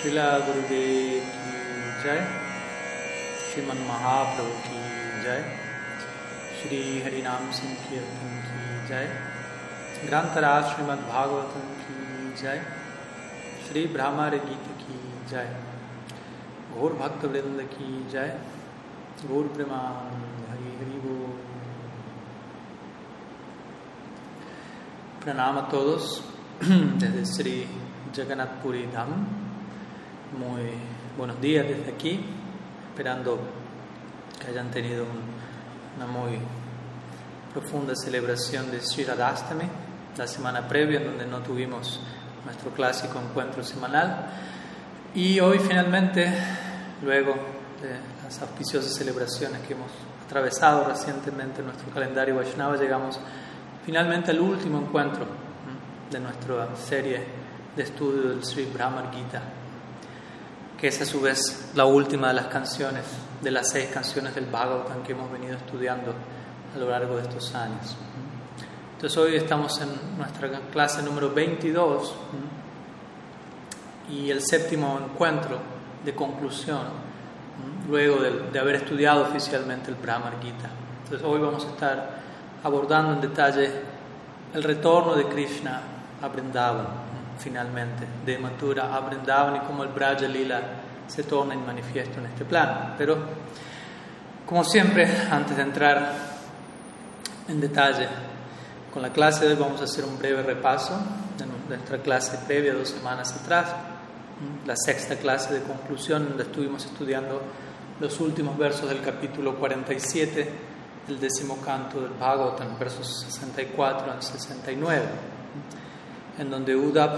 Srila Gurudev ki Jai Sriman Mahaprabhu ki Jai Shri Harinam Sankirtan ki Jai Grantaraj Srimad Bhagavatam ki Jai Shri Brahmar Gita ki Jai Gaur Bhakta Vrinda ki Jai Gaur Preman Hari Hari Bol Pranam a todos desde Sri Jagannath Puri Dham. Muy buenos días desde aquí, esperando que hayan tenido un- una muy profunda celebración de Sri Radhastami la semana previa, donde no tuvimos nuestro clásico encuentro semanal. Y hoy finalmente, luego de las auspiciosas celebraciones que hemos atravesado recientemente en nuestro calendario Vaishnava, llegamos finalmente al último encuentro de nuestra serie de estudio del Sri Brahmar Gita, que es a su vez la última de las canciones, de las seis canciones del Bhagavatam que hemos venido estudiando a lo largo de estos años. Entonces hoy estamos en nuestra clase número 22 ¿m? y el séptimo encuentro de conclusión, luego de, haber estudiado oficialmente el Brahmar Gita. Entonces hoy vamos a estar abordando en detalle el retorno de Krishna a Vrindavan. Finalmente, de Mathura a Vrindavan y cómo el Braja Lila se torna en manifiesto en este plano. Pero, como siempre, antes de entrar en detalle con la clase vamos a hacer un breve repaso de nuestra clase previa dos semanas atrás, la sexta clase de conclusión, donde estuvimos estudiando los últimos versos del capítulo 47 del décimo canto del Bhagavatam, versos 64 al 69, en donde Uddhav,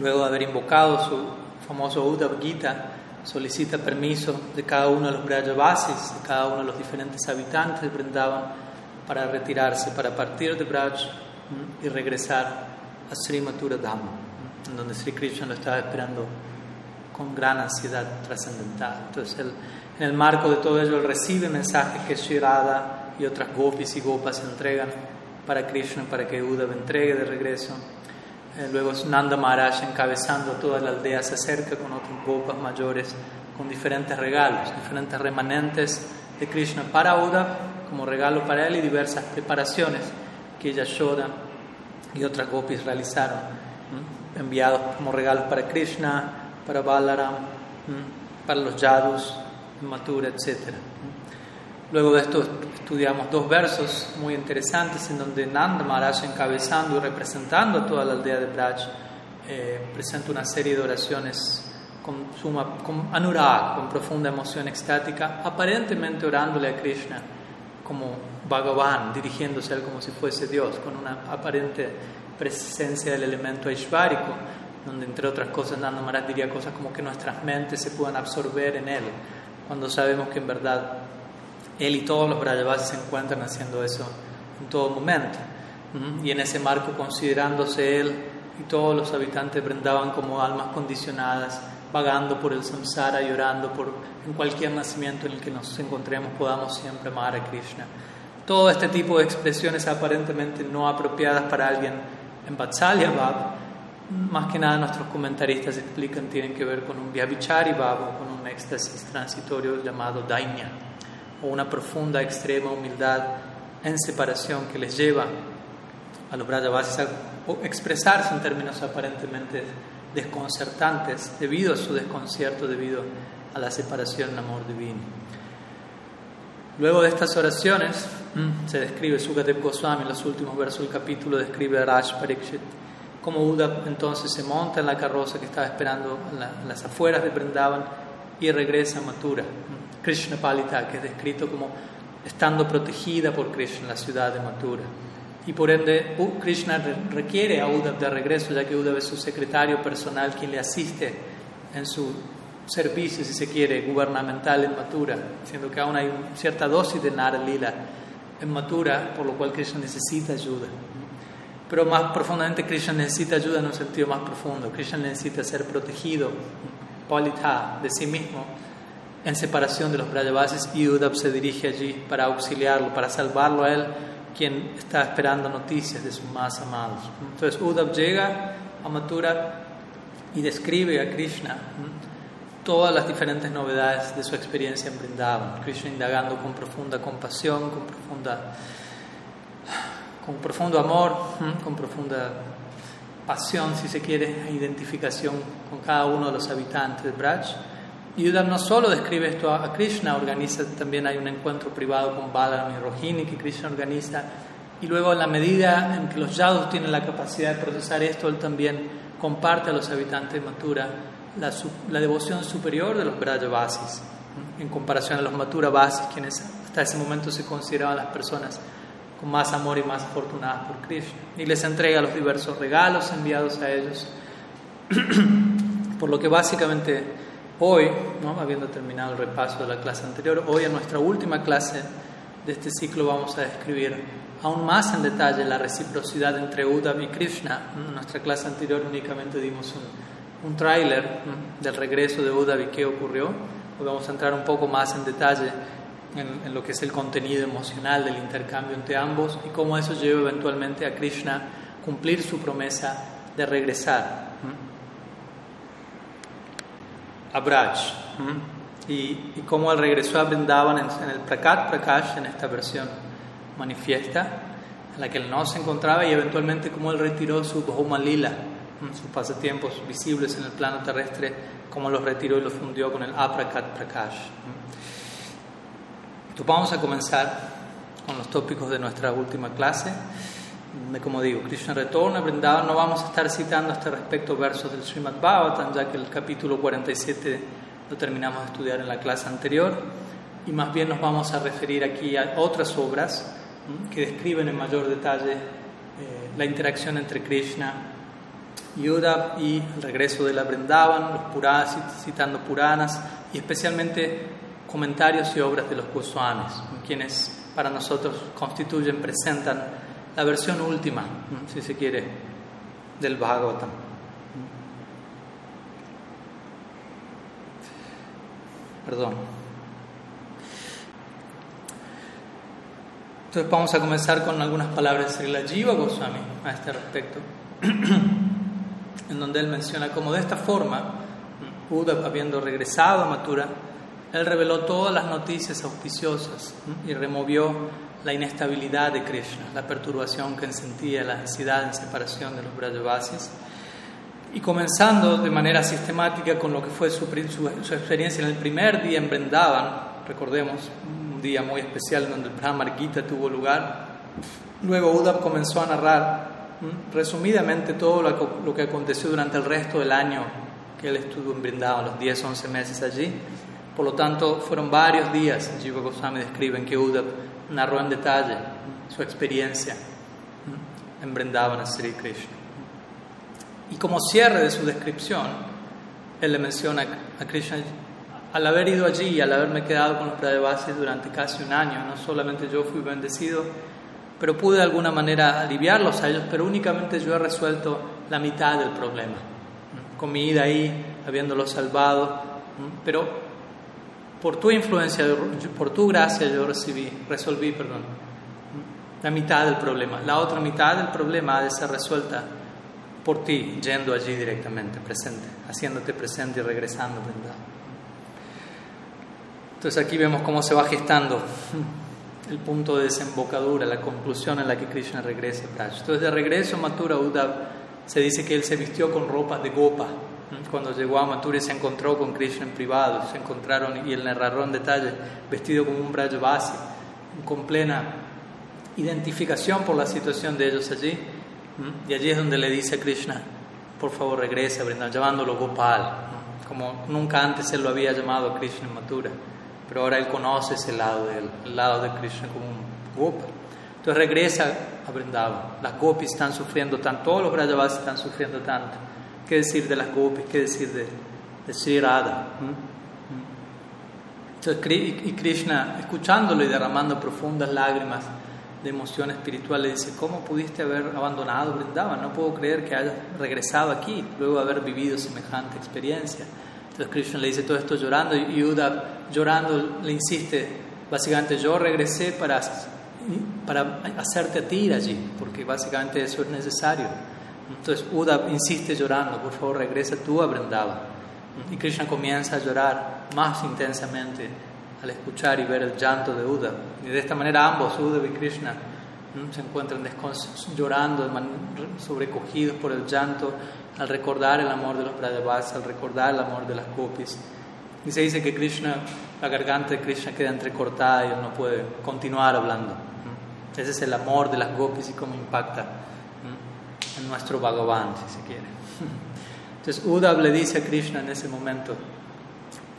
luego de haber invocado su famoso Uddhav Gita, solicita permiso de cada uno de los Brajavasis, de cada uno de los diferentes habitantes de Vrindavan, para retirarse, para partir de Braj y regresar a Sri Mathura Dham, en donde Sri Krishna lo estaba esperando con gran ansiedad trascendental. Entonces, en el marco de todo ello, él recibe mensajes que Sri Radha y otras gopis y gopas entregan para Krishna, para que Uddhava entregue de regreso. Eh, luego Nanda Maharaj, encabezando toda la aldea, se acerca con otros gopas mayores con diferentes regalos, diferentes remanentes de Krishna para Uddhava como regalo para él y diversas preparaciones que Yashoda y otras gopis realizaron, enviados como regalos para Krishna, para Balaram, para los Yadus, Mathura, etc. Luego de esto estudiamos dos versos muy interesantes en donde Nanda Maharaj, encabezando y representando a toda la aldea de Braj, eh, presenta una serie de oraciones con, suma, con anurag, con profunda emoción extática, aparentemente orándole a Krishna como Bhagavan, dirigiéndose a él como si fuese Dios, con una aparente presencia del elemento aishvárico, donde entre otras cosas Nanda Maharaj diría cosas como que nuestras mentes se puedan absorber en él, cuando sabemos que en verdad él y todos los Brajavasis se encuentran haciendo eso en todo momento. Y en ese marco, considerándose él y todos los habitantes brindaban como almas condicionadas, vagando por el samsara, llorando por en cualquier nacimiento en el que nos encontremos, podamos siempre amar a Krishna. Todo este tipo de expresiones aparentemente no apropiadas para alguien en Vatsalya Bhav, más que nada nuestros comentaristas explican, tienen que ver con un Vyabhichari Bhav o con un éxtasis transitorio llamado Dainya, o una profunda, extrema humildad en separación que les lleva a los Brajavasis a expresarse en términos aparentemente desconcertantes debido a su desconcierto, debido a la separación en amor divino. Luego de estas oraciones se describe Sukadev Goswami en los últimos versos del capítulo, describe a Raj Parikshit, como Uddhav entonces se monta en la carroza que estaba esperando en, la, en las afueras de Vrindavan y regresa a Mathura. Krishna Palita, que es descrito como estando protegida por Krishna en la ciudad de Mathura. Y por ende, Krishna requiere a Uddhav de regreso, ya que Uddhav es su secretario personal, quien le asiste en su servicio, si se quiere, gubernamental en Mathura, siendo que aún hay cierta dosis de Nara Lila en Mathura, por lo cual Krishna necesita ayuda. Pero más profundamente, Krishna necesita ayuda en un sentido más profundo. Krishna necesita ser protegido, Palita, de sí mismo, en separación de los Brajavasis, y Uddhav se dirige allí para auxiliarlo, para salvarlo a él quien está esperando noticias de sus más amados. Entonces Uddhav llega a Mathura y describe a Krishna todas las diferentes novedades de su experiencia en Vrindavan. Krishna indagando con profunda compasión, con, profunda, con profundo amor, con profunda pasión, si se quiere, e identificación con cada uno de los habitantes de Braj. Y Uddhav no solo describe esto a Krishna, organiza también hay un encuentro privado con Balaram y Rohini que Krishna organiza. Y luego, en la medida en que los yadus tienen la capacidad de procesar esto, él también comparte a los habitantes de Mathura la, la devoción superior de los Brajavasis, en comparación a los Mathura Vasis, quienes hasta ese momento se consideraban las personas con más amor y más afortunadas por Krishna. Y les entrega los diversos regalos enviados a ellos. por lo que básicamente hoy, ¿no? habiendo terminado el repaso de la clase anterior, hoy en nuestra última clase de este ciclo vamos a describir aún más en detalle la reciprocidad entre Uddhav y Krishna. En nuestra clase anterior únicamente dimos un, un tráiler del regreso de Uddhav y qué ocurrió. Hoy vamos a entrar un poco más en detalle en, lo que es el contenido emocional del intercambio entre ambos y cómo eso lleva eventualmente a Krishna cumplir su promesa de regresar a Braj. Y, y cómo él regresó a Vrindavan en, en el Prakat Prakash, en esta versión manifiesta, en la que él no se encontraba y eventualmente cómo él retiró su Bhoma Lila, sus pasatiempos visibles en el plano terrestre, cómo los retiró y los fundió con el Aprakat Prakash. Entonces vamos a comenzar con los tópicos de nuestra última clase. Como digo, Krishna retorna a Vrindavan. No vamos a estar citando a este respecto versos del Srimad Bhagavatam, ya que el capítulo 47 lo terminamos de estudiar en la clase anterior. Y más bien nos vamos a referir aquí a otras obras que describen en mayor detalle eh, la interacción entre Krishna y Uddhav y el regreso de la Vrindavan, los Puranas, citando Puranas y especialmente comentarios y obras de los Goswamis, quienes para nosotros constituyen, presentan la versión última, si se quiere, del Bhagavatam. Perdón. Entonces vamos a comenzar con algunas palabras de la Jiva Goswami a este respecto, en donde él menciona como de esta forma, Uddhav habiendo regresado a Mathura, él reveló todas las noticias auspiciosas y removió la inestabilidad de Krishna, la perturbación que sentía, la ansiedad en separación de los Brajavasis. Y comenzando de manera sistemática con lo que fue su, su, su experiencia en el primer día en Vrindavan, recordemos, un día muy especial donde el Brahmar Gita tuvo lugar, luego Uddhav comenzó a narrar resumidamente todo lo que aconteció durante el resto del año que él estuvo en Vrindavan, los 10, 11 meses allí. Por lo tanto, fueron varios días, Jiva Goswami describe en que Uddhav narró en detalle su experiencia en Vrindavan Sri Krishna. Y como cierre de su descripción, él le menciona a Krishna, al haber ido allí y al haberme quedado con los Pradevasi durante casi un año, no solamente yo fui bendecido, pero pude de alguna manera aliviarlos a ellos, pero únicamente yo he resuelto la mitad del problema. Con mi ida ahí, habiéndolos salvado, pero por tu influencia, por tu gracia yo recibí, resolví, perdón, la mitad del problema. La otra mitad del problema ha de ser resuelta por ti, yendo allí directamente, presente, haciéndote presente y regresando, ¿verdad? Entonces aquí vemos cómo se va gestando el punto de desembocadura, la conclusión en la que Krishna regresa Entonces de regreso Mathura Uddhav se dice que él se vistió con ropas de gopa, cuando llegó a Mathura se encontró con Krishna en privado, se encontraron y él narró en detalle, vestido como un Brajavasi, con plena identificación por la situación de ellos allí. Y allí es donde le dice a Krishna, por favor regresa, llamándolo Gopal, como nunca antes él lo había llamado Krishna en Mathura, pero ahora él conoce ese lado de él, el lado de Krishna como un Gopa. Entonces regresa a Vrindavan. Las gopis están sufriendo tanto, todos los Brajavasis están sufriendo tanto. ¿Qué decir de las gopis? ¿Qué decir de, de Sri Radha? Entonces, y Krishna, escuchándolo y derramando profundas lágrimas de emoción espiritual, le dice, ¿cómo pudiste haber abandonado Vrindavan? No puedo creer que hayas regresado aquí luego de haber vivido semejante experiencia. Entonces Krishna le dice todo esto llorando y Uddhav llorando le insiste, básicamente yo regresé para, para hacerte a ti ir allí, porque básicamente eso es necesario. Entonces Uda insiste llorando, por favor regresa tú a Vrindavan. Y Krishna comienza a llorar más intensamente al escuchar y ver el llanto de Uda. Y de esta manera ambos, Uda y Krishna, se encuentran llorando, sobrecogidos por el llanto al recordar el amor de los Brajavas, al recordar el amor de las gopis. Y se dice que Krishna, la garganta de Krishna queda entrecortada y él no puede continuar hablando. Ese es el amor de las gopis y cómo impacta en nuestro Bhagavan, si se quiere. Entonces Uddhav le dice a Krishna en ese momento,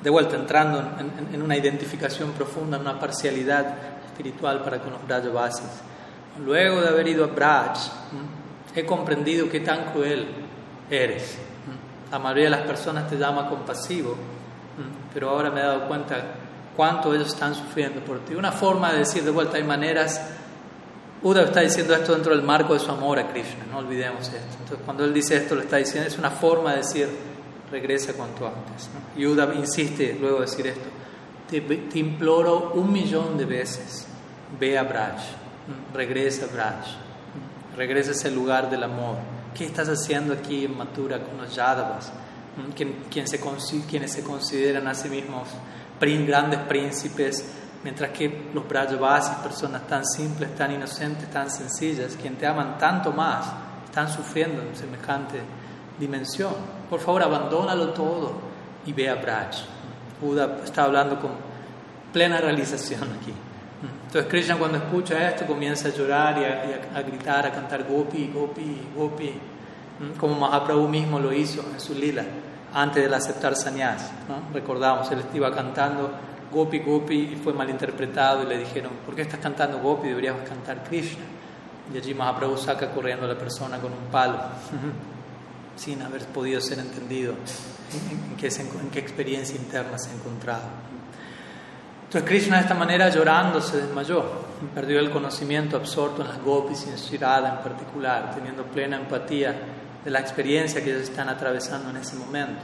de vuelta entrando en, en una identificación profunda, en una parcialidad espiritual para con los Brajavasis. Luego de haber ido a Braj, he comprendido qué tan cruel eres. La mayoría de las personas te llama compasivo, pero ahora me he dado cuenta cuánto ellos están sufriendo por ti. Una forma de decir de vuelta, hay maneras, Uda está diciendo esto dentro del marco de su amor a Krishna, no olvidemos esto. Entonces cuando él dice esto, lo está diciendo, es una forma de decir, regresa cuanto antes. Y Uda insiste luego de decir esto, te, imploro un millón de veces, ve a Braj, regresa a Braj, regresa a ese lugar del amor ¿Qué estás haciendo aquí en Mathura con los Yadavas? Quien, se, quienes se consideran a sí mismos grandes príncipes, mientras que los Brajavasis, personas tan simples, tan inocentes, tan sencillas, quien te aman tanto más, están sufriendo en semejante dimensión. Por favor, abandónalo todo y ve a Braj. Buda está hablando con plena realización aquí. Entonces Krishna cuando escucha esto comienza a llorar y a, gritar, a cantar Gopi, Gopi, Gopi, como Mahaprabhu mismo lo hizo en su lila antes de aceptar sannyas. ¿no? Recordamos, él iba cantando Gopi, Gopi y fue malinterpretado y le dijeron, ¿por qué estás cantando Gopi? Deberías cantar Krishna. Y allí Mahaprabhu saca corriendo a la persona con un palo, sin haber podido ser entendido en qué, en qué experiencia interna se encontraba. Entonces Krishna de esta manera llorando se desmayó, perdió el conocimiento absorto en las gopis y en Shirada en particular, teniendo plena empatía de la experiencia que ellos están atravesando en ese momento.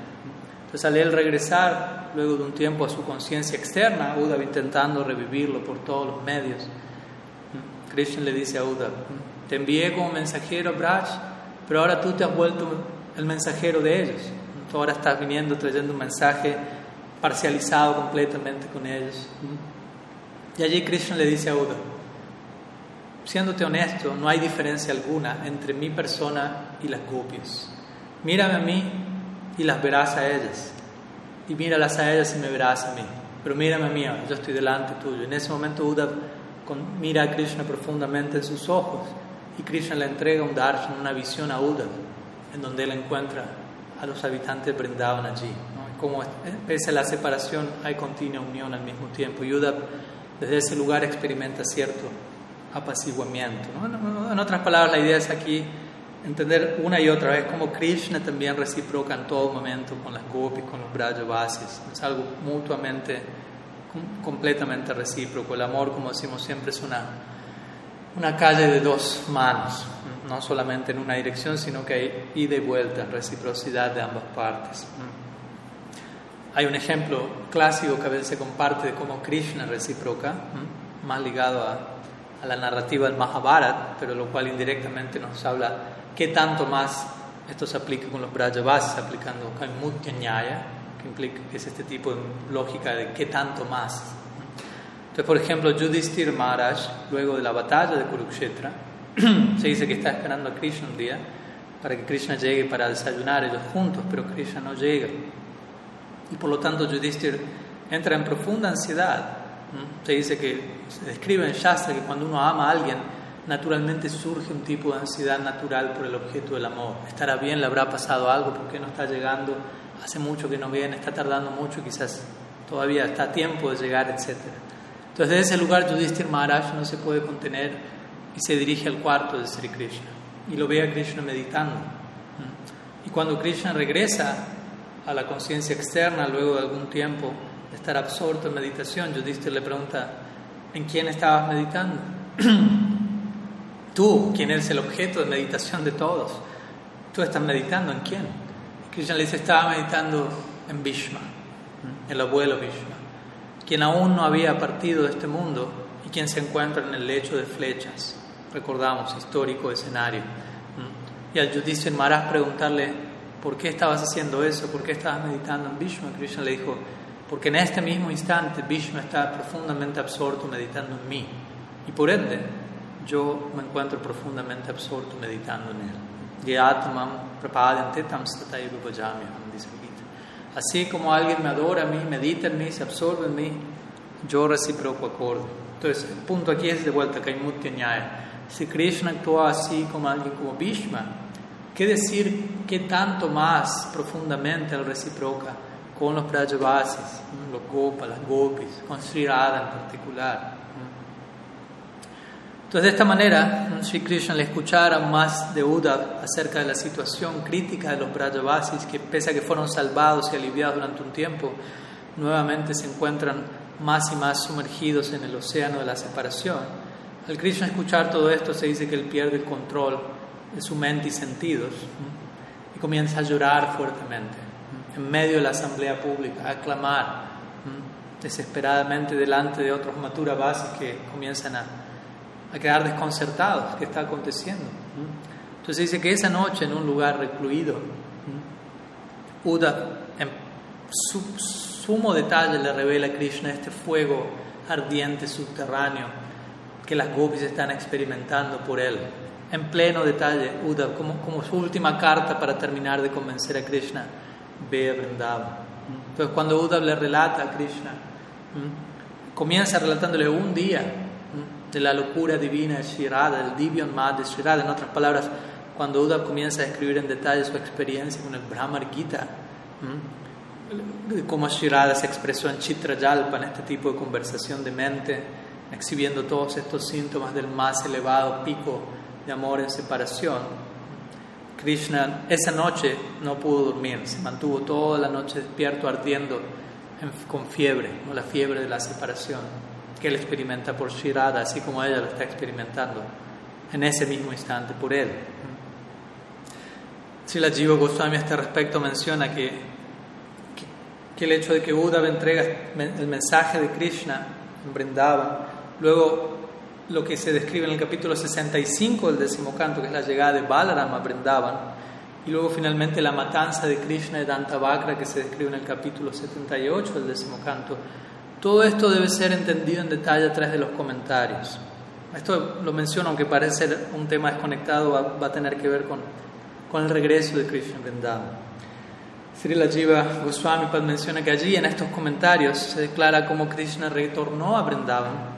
Entonces al él regresar, luego de un tiempo a su conciencia externa, Uddhava intentando revivirlo por todos los medios, Krishna le dice a Uddhava, te envié como mensajero a Braj, pero ahora tú te has vuelto el mensajero de ellos. Tú ahora estás viniendo trayendo un mensaje parcializado completamente con ellos. Y allí Krishna le dice a Uda, siéndote honesto, no hay diferencia alguna entre mi persona y las gopis. Mírame a mí y las verás a ellas. Y míralas a ellas y me verás a mí. Pero mírame a mí, yo estoy delante tuyo. En ese momento Uda mira a Krishna profundamente en sus ojos y Krishna le entrega un darshan, una visión a Uda, en donde él encuentra a los habitantes de Brindavan allí como pese a la separación hay continua unión al mismo tiempo. Yuda desde ese lugar experimenta cierto apaciguamiento. En otras palabras, la idea es aquí entender una y otra vez cómo Krishna también reciproca en todo momento con las gopis, con los Brajavasis. Es algo mutuamente, completamente recíproco. El amor, como decimos siempre, es una, una calle de dos manos, no solamente en una dirección, sino que hay ida y vuelta, reciprocidad de ambas partes. Hay un ejemplo clásico que a veces se comparte de cómo Krishna reciproca, más ligado a, la narrativa del Mahabharata, pero lo cual indirectamente nos habla qué tanto más esto se aplica con los Brajavasis, aplicando Kaimutya Nyaya, que, implica, que es este tipo de lógica de qué tanto más. Entonces, por ejemplo, Yudhishthir Maharaj, luego de la batalla de Kurukshetra, se dice que está esperando a Krishna un día para que Krishna llegue para desayunar ellos juntos, pero Krishna no llega. Y por lo tanto Yudhishthir entra en profunda ansiedad. Se dice que, se describe en Shastra que cuando uno ama a alguien, naturalmente surge un tipo de ansiedad natural por el objeto del amor. ¿Estará bien? ¿Le habrá pasado algo? ¿Por qué no está llegando? Hace mucho que no viene, está tardando mucho, quizás todavía está a tiempo de llegar, etc. Entonces, desde ese lugar, Yudhishthir Maharaj no se puede contener y se dirige al cuarto de Sri Krishna y lo ve a Krishna meditando. Y cuando Krishna regresa a la conciencia externa luego de algún tiempo estar absorto en meditación. Yudhishthir le pregunta, ¿en quién estabas meditando? Tú, quien eres el objeto de meditación de todos. ¿Tú estás meditando en quién? Krishna le dice, estaba meditando en Bhishma, el abuelo Bhishma, quien aún no había partido de este mundo y quien se encuentra en el lecho de flechas. Recordamos, histórico escenario. Y al Yudhishthira Maharaj preguntarle, ¿por qué estabas haciendo eso? ¿Por qué estabas meditando en Vishnu? Krishna le dijo, porque en este mismo instante Vishnu está profundamente absorto meditando en mí. Y por ende, yo me encuentro profundamente absorto meditando en él. Así como alguien me adora a mí, medita en mí, se absorbe en mí, yo reciproco acorde. Entonces, el punto aquí es de vuelta, Kaimutya Nyaya. Si Krishna actúa así como alguien como Bhishma, ¿qué decir qué tanto más profundamente él reciproca con los Brajavasis, los Gopas, las Gopis, con Sri Radha en particular? Entonces, de esta manera, Sri Krishna le escuchara más de Uddhav acerca de la situación crítica de los Brajavasis, que pese a que fueron salvados y aliviados durante un tiempo, nuevamente se encuentran más y más sumergidos en el océano de la separación. Al Krishna escuchar todo esto se dice que él pierde el control de su mente y sentidos y comienza a llorar fuertemente en medio de la asamblea pública, a clamar desesperadamente delante de otros matura bases que comienzan a, a quedar desconcertados, ¿qué está aconteciendo? Entonces dice que esa noche en un lugar recluido, Uda en su, sumo detalle le revela a Krishna este fuego ardiente subterráneo que las gopis están experimentando por él. En pleno detalle, Uddhav, como, como su última carta para terminar de convencer a Krishna, ve a. Entonces, cuando Uddhav le relata a Krishna, comienza relatándole un día de la locura divina de Shirada, del Divyan Mad de Shirada. En otras palabras, cuando Uddhav comienza a escribir en detalle su experiencia con el Brahmar Gita, como Shirada se expresó en Chitrayalpa, en este tipo de conversación de mente, exhibiendo todos estos síntomas del más elevado pico de amor en separación. Krishna esa noche no pudo dormir, se mantuvo toda la noche despierto, ardiendo con fiebre, la fiebre de la separación que él experimenta por Shirada, así como ella lo está experimentando en ese mismo instante por él. Si la Jiva Goswami a este respecto menciona que que el hecho de que Uddhava entrega el mensaje de Krishna en Vrindavan, luego lo que se describe en el capítulo 65 del décimo canto, que es la llegada de Balaram a Vrindavan, y luego finalmente la matanza de Krishna de Dantavakra, que se describe en el capítulo 78 del décimo canto. Todo esto debe ser entendido en detalle a través de los comentarios. Esto lo menciono, aunque parece ser un tema desconectado, va, a tener que ver con, con el regreso de Krishna Vrindavan. Srila Jiva Goswami menciona que allí en estos comentarios se declara cómo Krishna retornó a Vrindavan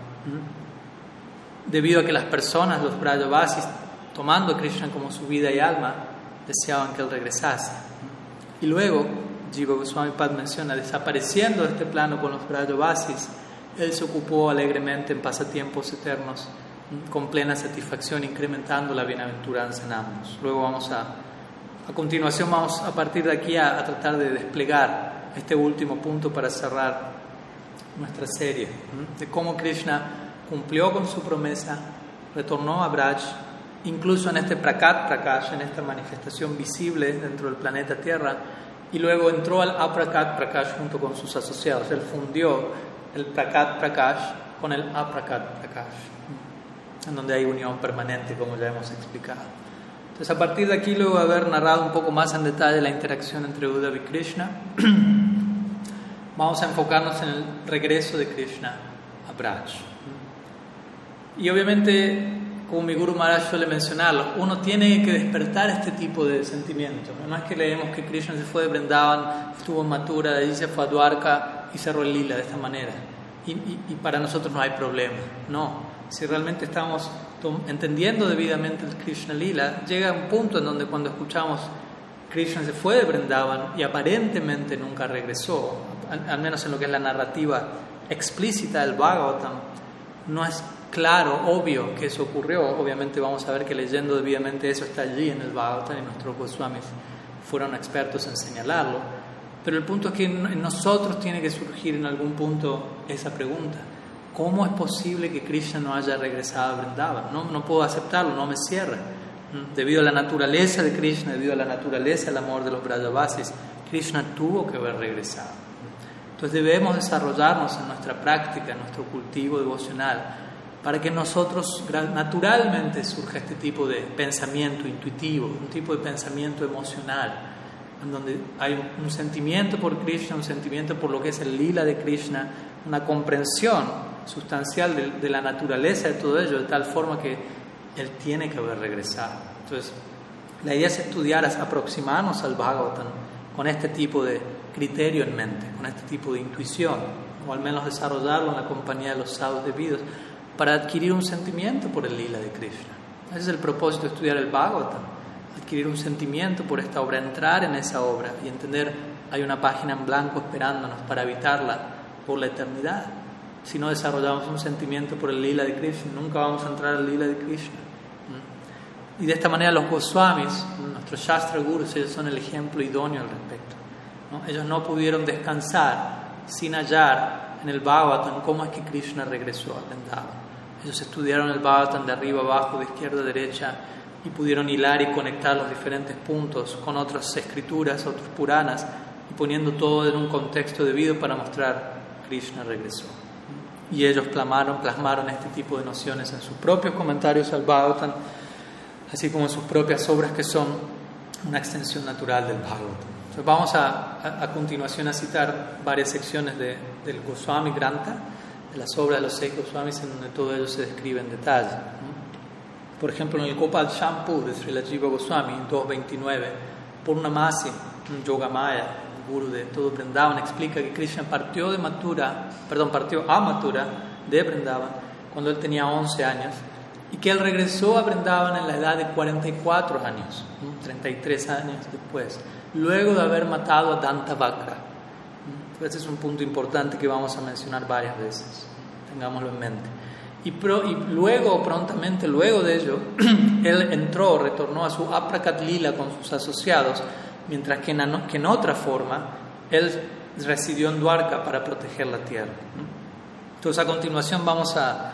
debido a que las personas, los Brajavasis, tomando a Krishna como su vida y alma, deseaban que él regresase. Y luego, Jiva Goswami Pad menciona, desapareciendo de este plano con los Brajavasis, él se ocupó alegremente en pasatiempos eternos con plena satisfacción, incrementando la bienaventuranza en ambos. Luego vamos a a continuación vamos a partir de aquí a, tratar de desplegar este último punto para cerrar nuestra serie, de cómo Krishna cumplió con su promesa, retornó a Braj, incluso en este Prakat Prakash, en esta manifestación visible dentro del planeta Tierra, y luego entró al Aprakat Prakash junto con sus asociados. Él fundió el Prakat Prakash con el Aprakat Prakash, en donde hay unión permanente, como ya hemos explicado. Entonces, a partir de aquí, luego de haber narrado un poco más en detalle la interacción entre Uddhava y Krishna, vamos a enfocarnos en el regreso de Krishna a Braj. Y obviamente, como mi Guru Maharaj suele mencionarlo, uno tiene que despertar este tipo de sentimientos. No es que leemos que Krishna se fue de Brindavan, estuvo en Mathura, de allí se fue a Dwarka y cerró el lila de esta manera. Y, y para nosotros no hay problema. No. Si realmente estamos entendiendo debidamente el Krishna Lila, llega un punto en donde cuando escuchamos Krishna se fue de Brindavan y aparentemente nunca regresó, al, menos en lo que es la narrativa explícita del Bhagavatam, no es claro, obvio que eso ocurrió. Obviamente vamos a ver que leyendo debidamente eso está allí en el Bhagavatam y nuestros Goswamis fueron expertos en señalarlo. Pero el punto es que en nosotros tiene que surgir en algún punto esa pregunta. ¿Cómo es posible que Krishna no haya regresado a Vrindavan? No, no puedo aceptarlo, no me cierra. ¿Mm? Debido a la naturaleza de Krishna, debido a la naturaleza del amor de los Brajavasis, Krishna tuvo que haber regresado. Entonces debemos desarrollarnos en nuestra práctica, en nuestro cultivo devocional, para que nosotros naturalmente surja este tipo de pensamiento intuitivo, un tipo de pensamiento emocional, en donde hay un sentimiento por Krishna, un sentimiento por lo que es el lila de Krishna, una comprensión sustancial de, la naturaleza de todo ello, de tal forma que él tiene que haber regresado. Entonces, la idea es estudiar, aproximarnos al Bhagavatam con este tipo de criterio en mente, con este tipo de intuición, o al menos desarrollarlo en la compañía de los sadhus debidos, para adquirir un sentimiento por el lila de Krishna. Ese es el propósito de estudiar el Bhagavatam, adquirir un sentimiento por esta obra, entrar en esa obra y entender hay una página en blanco esperándonos para habitarla por la eternidad. Si no desarrollamos un sentimiento por el lila de Krishna, nunca vamos a entrar al lila de Krishna. Y de esta manera los Goswamis, nuestros Shastra Gurus, ellos son el ejemplo idóneo al respecto. Ellos no pudieron descansar sin hallar en el Bhagavatam cómo es que Krishna regresó a Vrindavan. Ellos estudiaron el Bhagavatam de arriba abajo, de izquierda a derecha, y pudieron hilar y conectar los diferentes puntos con otras escrituras, otros Puranas, y poniendo todo en un contexto debido para mostrar Krishna regresó. Y ellos plasmaron, plasmaron este tipo de nociones en sus propios comentarios al Bhagavatam, así como en sus propias obras que son una extensión natural del Bhagavatam. vamos a, a, continuación a citar varias secciones de, del Goswami Granta las obras de los seis Goswamis en donde todo ello se describe en detalle. Por ejemplo, en el Gopal Shampoo de Srila Jiva Goswami, 229, Purnamasi, un Yogamaya, guru de todo Vrindavan, explica que Krishna partió de Mathura, perdón, partió a Mathura de Vrindavan cuando él tenía 11 años y que él regresó a Vrindavan en la edad de 44 años, 33 años después, luego de haber matado a Dantavakra este es un punto importante que vamos a mencionar varias veces, tengámoslo en mente. Y, y luego, prontamente luego de ello, él entró, retornó a su Aprakat Lila con sus asociados, mientras que en, que en otra forma él residió en Dwarka para proteger la tierra. Entonces, a continuación vamos a,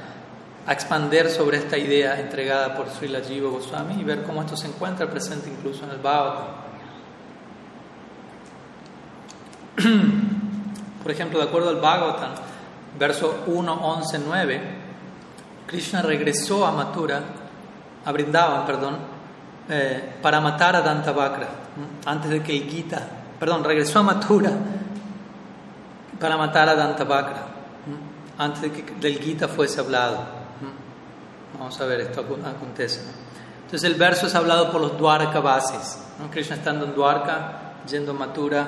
a expander sobre esta idea entregada por Srila Jiva Goswami y ver cómo esto se encuentra presente incluso en el Bhagavatam. Por ejemplo, de acuerdo al Bhagavatam, verso 1, 11, 9, Krishna regresó a Mathura, a Brindavan, perdón, eh, para matar a Dantavakra, antes de que el Gita, perdón, regresó a Mathura para matar a Dantavakra, antes de que del Gita fuese hablado. Vamos a ver, esto acontece. Entonces el verso es hablado por los Dwarka bases, Krishna estando en Dwarka, yendo a Mathura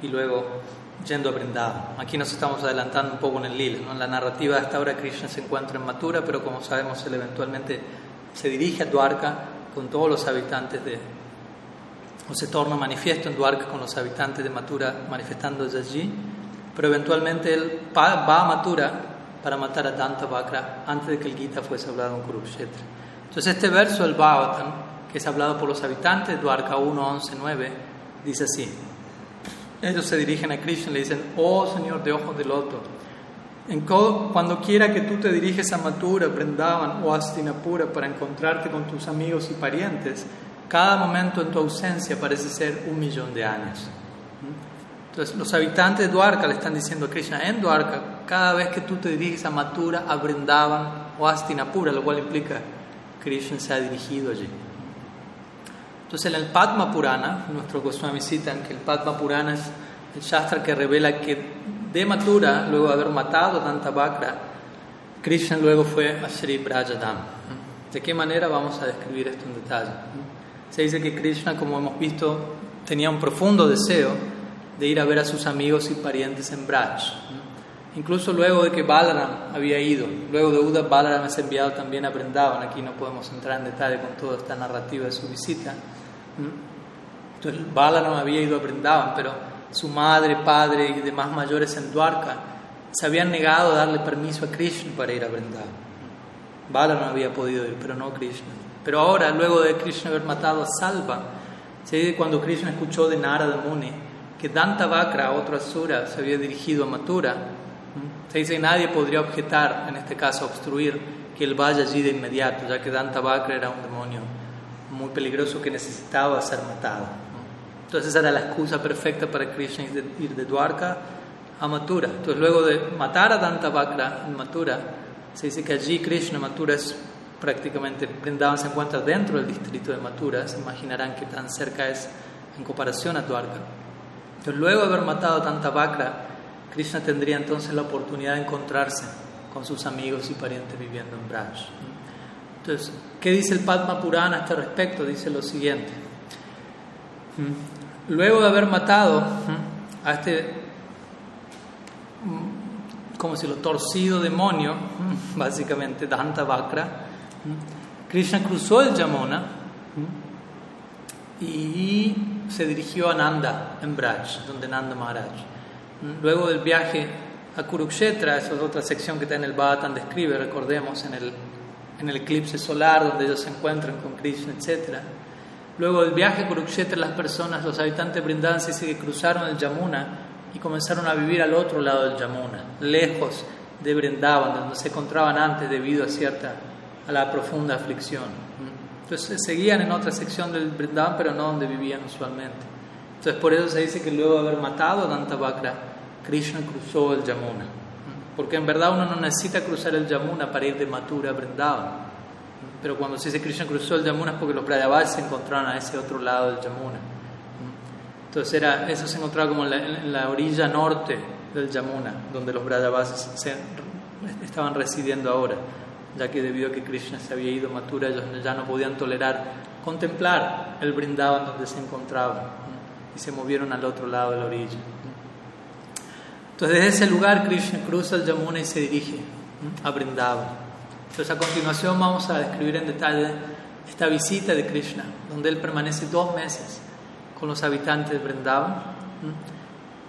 y luego yendo a Brindavan. Aquí nos estamos adelantando un poco en el lila. ¿no? La narrativa de esta hora Krishna se encuentra en Mathura, pero como sabemos él eventualmente se dirige a Dwarka con todos los habitantes de... o se torna manifiesto en Dwarka con los habitantes de Mathura manifestándose allí, pero eventualmente él va a Mathura para matar a Dantavakra antes de que el Gita fuese hablado en Kurukshetra. Entonces este verso del Bhagavatam, que es hablado por los habitantes de Dwarka 1, 11, 9, dice así. Ellos se dirigen a Krishna y le dicen, oh Señor de ojos de loto, en cuando quiera que tú te diriges a Mathura, Vrindavan o Astinapura para encontrarte con tus amigos y parientes, cada momento en tu ausencia parece ser un millón de años. Entonces, los habitantes de Dwarka le están diciendo a Krishna, en Dwarka, cada vez que tú te diriges a Mathura, a Vrindavan o Astinapura, lo cual implica que Krishna se ha dirigido allí. Entonces en el Padma Purana, nuestro Goswami citan que el Padma Purana es el Shastra que revela que de Mathura, luego de haber matado a Dantavakra, Krishna luego fue a Sri Brajadam. ¿De qué manera vamos a describir esto en detalle? Se dice que Krishna, como hemos visto, tenía un profundo deseo de ir a ver a sus amigos y parientes en Braj. Incluso luego de que Balaram había ido, luego de Uda, Balaram es enviado también a Brindavan. Aquí no podemos entrar en detalle con toda esta narrativa de su visita. Entonces Balaram había ido a Brindavan, pero su madre, padre y demás mayores en Dwarka se habían negado a darle permiso a Krishna para ir a Brindavan. Balaram había podido ir, pero no Krishna. Pero ahora, luego de Krishna haber matado a Salva, se dice cuando Krishna escuchó de Narada Muni que Dantavakra, otro asura, se había dirigido a Mathura, se dice que nadie podría objetar, en este caso obstruir, que él vaya allí de inmediato, ya que Dantavakra era un demonio muy peligroso que necesitaba ser matado. Entonces era la excusa perfecta para Krishna ir de Dwarka a Mathura. Entonces luego de matar a Dantavakra en Mathura, Se dice que allí Krishna Mathura es prácticamente, Vrindavan se encuentra dentro del distrito de Mathura, se imaginarán que tan cerca es en comparación a Dwarka. Entonces, luego de haber matado a tanta Vakra, Krishna tendría entonces la oportunidad de encontrarse con sus amigos y parientes viviendo en Braj. Entonces, ¿qué dice el Padma Purana a este respecto? Dice lo siguiente. Luego de haber matado a este, como si lo torcido demonio, básicamente Danta Vakra, Krishna cruzó el Yamuna y se dirigió a Nanda, en Braj, donde Nanda Maharaj. Luego del viaje a Kurukshetra, esa es otra sección que está en el Bhattan describe, recordemos, en el, en el eclipse solar, donde ellos se encuentran con Krishna, etc. Luego del viaje a Kurukshetra, las personas, los habitantes de Brindavan, se que cruzaron el Yamuna y comenzaron a vivir al otro lado del Yamuna, lejos de Brindavan, donde se encontraban antes debido a cierta, a la profunda aflicción. Entonces seguían en otra sección del Brindavan, pero no donde vivían usualmente. Entonces por eso se dice que luego de haber matado a Dantavakra, Krishna cruzó el Yamuna. Porque en verdad uno no necesita cruzar el Yamuna para ir de Mathura a Vrindavan. Pero cuando se dice Krishna cruzó el Yamuna es porque los Brajavas se encontraron a ese otro lado del Yamuna. Entonces era, eso se encontraba como en la, orilla norte del Yamuna, donde los Brajavas estaban residiendo ahora, ya que debido a que Krishna se había ido a Mathura, ellos ya no podían tolerar contemplar el Vrindavan donde se encontraban y se movieron al otro lado de la orilla. Entonces, desde ese lugar, Krishna cruza el Yamuna y se dirige a Vrindavan. Entonces, a continuación, vamos a describir en detalle esta visita de Krishna, donde él permanece dos meses con los habitantes de Vrindavan,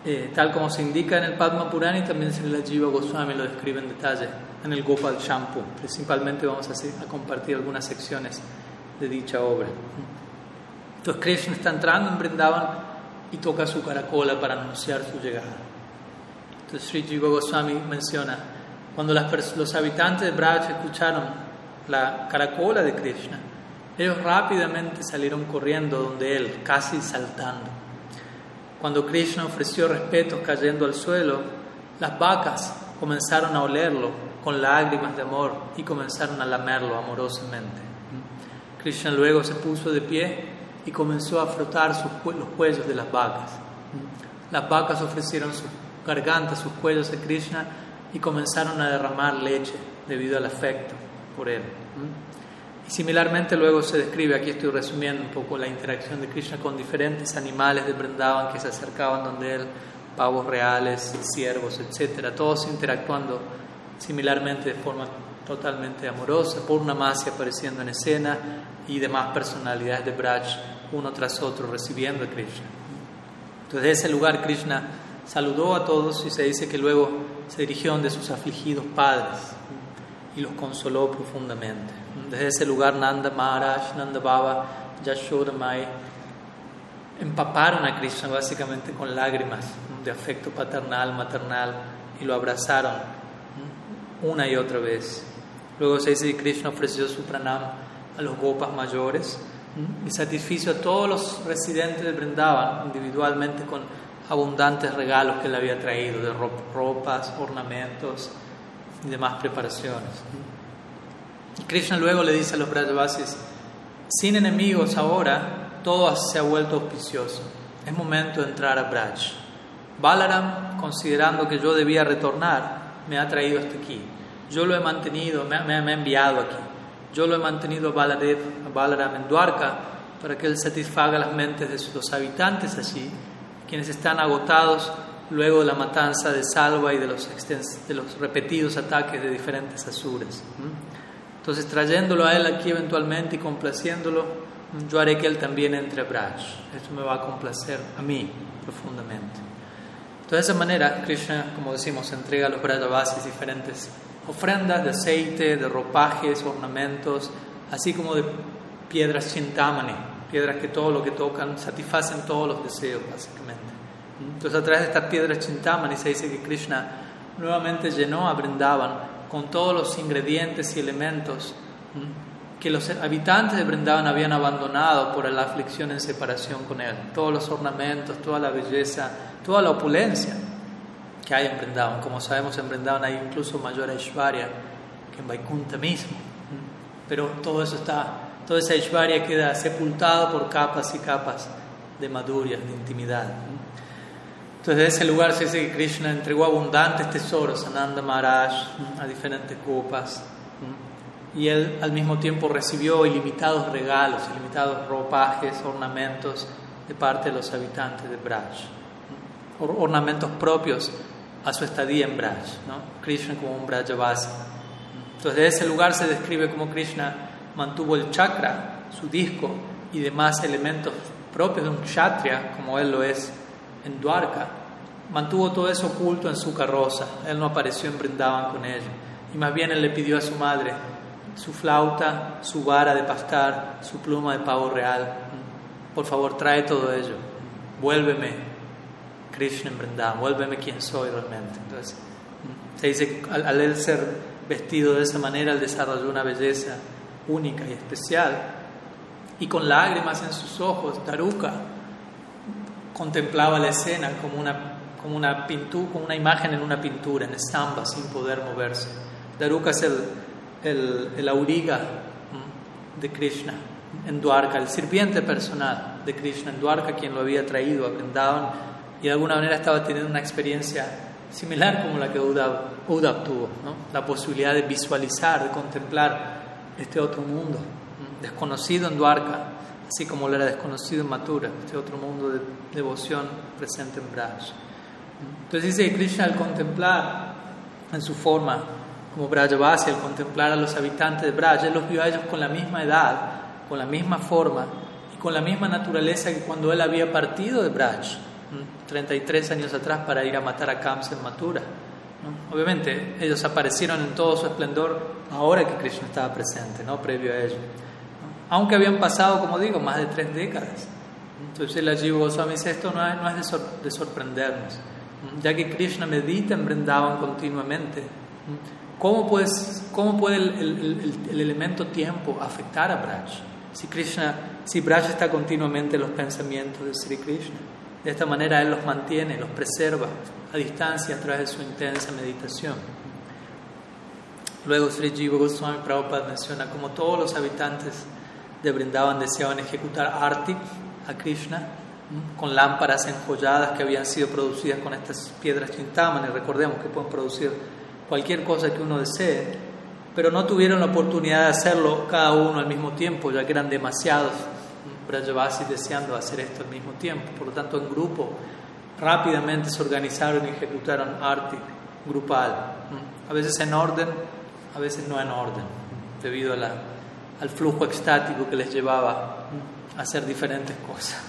eh, tal como se indica en el Padma Purana y también la Jiva Goswami lo describe en detalle en el Gopal Shampoo. Principalmente vamos a, a compartir algunas secciones de dicha obra. Entonces Krishna está entrando en Vrindavan y toca su caracola para anunciar su llegada. Entonces Sri Jiva Goswami menciona, cuando los habitantes de Braj escucharon la caracola de Krishna, ellos rápidamente salieron corriendo donde él, casi saltando. Cuando Krishna ofreció respeto cayendo al suelo, las vacas comenzaron a olerlo con lágrimas de amor y comenzaron a lamerlo amorosamente. Krishna luego se puso de pie y comenzó a frotar los cuellos de las vacas. Las vacas ofrecieron sus gargantas, sus cuellos a Krishna y comenzaron a derramar leche debido al afecto por él. Y similarmente luego se describe, aquí estoy resumiendo un poco la interacción de Krishna con diferentes animales de Vrindavan que se acercaban donde él, pavos reales, ciervos, etc. Todos interactuando similarmente de forma totalmente amorosa, Purnamasi apareciendo en escena y demás personalidades de Braj uno tras otro recibiendo a Krishna. Entonces, de ese lugar Krishna saludó a todos y se dice que luego se dirigió donde sus afligidos padres y los consoló profundamente. Desde ese lugar Nanda Maharaj, Nanda Baba, Yashoda Mai empaparon a Krishna básicamente con lágrimas de afecto paternal, maternal y lo abrazaron una y otra vez. Luego se dice que Krishna ofreció su pranam a los gopas mayores y satisfizo a todos los residentes de Brindavan individualmente con abundantes regalos que le había traído, de ropas, ornamentos y demás preparaciones. Y Krishna luego le dice a los Brajavasis, sin enemigos ahora, todo se ha vuelto auspicioso. Es momento de entrar a Braj. Balaram, considerando que yo debía retornar, me ha traído hasta aquí. Yo lo he mantenido, me, ha enviado aquí. Yo lo he mantenido a Balaram en Dwarka, para que él satisfaga las mentes de sus habitantes allí, quienes están agotados luego de la matanza de Salva y de los, de los repetidos ataques de diferentes asuras. Entonces, trayéndolo a él aquí eventualmente y complaciéndolo, yo haré que él también entre a Braj. Esto me va a complacer a mí profundamente. Entonces, de esa manera, Krishna, como decimos, entrega a los Brajavasis diferentes ofrendas de aceite, de ropajes, ornamentos, así como de piedras chintamani, piedras que todo lo que tocan satisfacen todos los deseos, básicamente. Entonces, a través de estas piedras chintamani se dice que Krishna nuevamente llenó a Brindavan con todos los ingredientes y elementos que los habitantes de Brindavan habían abandonado por la aflicción en separación con él. Todos los ornamentos, toda la belleza, toda la opulencia que hay en Brindavan. Como sabemos, en Brindavan hay incluso mayor Aishwarya que en Vaikunta mismo. Pero todo eso está, toda esa Ishvarya queda sepultado por capas y capas de madurya, de intimidad. Entonces, de ese lugar se dice que Krishna entregó abundantes tesoros a Nanda Maharaj, a diferentes copas, y él al mismo tiempo recibió ilimitados regalos, ilimitados ropajes, ornamentos de parte de los habitantes de Braj, ornamentos propios a su estadía en Braj, ¿no? Krishna como un Brajavasi. Entonces, de ese lugar se describe como Krishna mantuvo el chakra, su disco y demás elementos propios de un kshatriya, como él lo es en Dwarka, mantuvo todo eso oculto en su carroza. Él no apareció en Brindavan con ello. Y más bien él le pidió a su madre su flauta, su vara de pastar, su pluma de pavo real. Por favor, trae todo ello. Vuélveme, Krishna en Brindavan, vuélveme quien soy realmente. Entonces, se dice que al, él ser vestido de esa manera, él desarrolló una belleza única y especial. Y con lágrimas en sus ojos, Taruka contemplaba la escena como una, como una, pintura, como una imagen en una pintura, en estampa, sin poder moverse. Daruka es el, el, el auriga de Krishna en Dwarka, el sirviente personal de Krishna en Dwarka, quien lo había traído a Vrindavan y de alguna manera estaba teniendo una experiencia similar como la que Uddhav, tuvo, ¿no? la posibilidad de visualizar, de contemplar este otro mundo desconocido en Dwarka así como lo era desconocido en Mathura, este otro mundo de devoción presente en Braj. Entonces dice que Krishna al contemplar en su forma como Brajavasi, al contemplar a los habitantes de Braj, él los vio a ellos con la misma edad, con la misma forma y con la misma naturaleza que cuando él había partido de Braj, 33 años atrás, para ir a matar a Kamsa en Mathura. Obviamente, ellos aparecieron en todo su esplendor ahora que Krishna estaba presente, ¿no? previo a ello aunque habían pasado, como digo, más de tres décadas. Entonces el Ajiva Goswami dice, esto no es, no es de, sorprendernos, ya que Krishna medita en Vrindavan continuamente. ¿Cómo, pues, cómo puede el, el, el, elemento tiempo afectar a Braj? Si, Krishna, si Braj está continuamente en los pensamientos de Sri Krishna, de esta manera Él los mantiene, los preserva a distancia a través de su intensa meditación. Luego Sri Jiva Goswami Prabhupada menciona como todos los habitantes de Brindavan deseaban ejecutar arti a Krishna con lámparas enjolladas que habían sido producidas con estas piedras chintaman y recordemos que pueden producir cualquier cosa que uno desee, pero no tuvieron la oportunidad de hacerlo cada uno al mismo tiempo, ya que eran demasiados Brajavasis deseando hacer esto al mismo tiempo. Por lo tanto, en grupo rápidamente se organizaron y ejecutaron arti grupal, a veces en orden, a veces no en orden, debido a la al flujo extático que les llevaba a hacer diferentes cosas.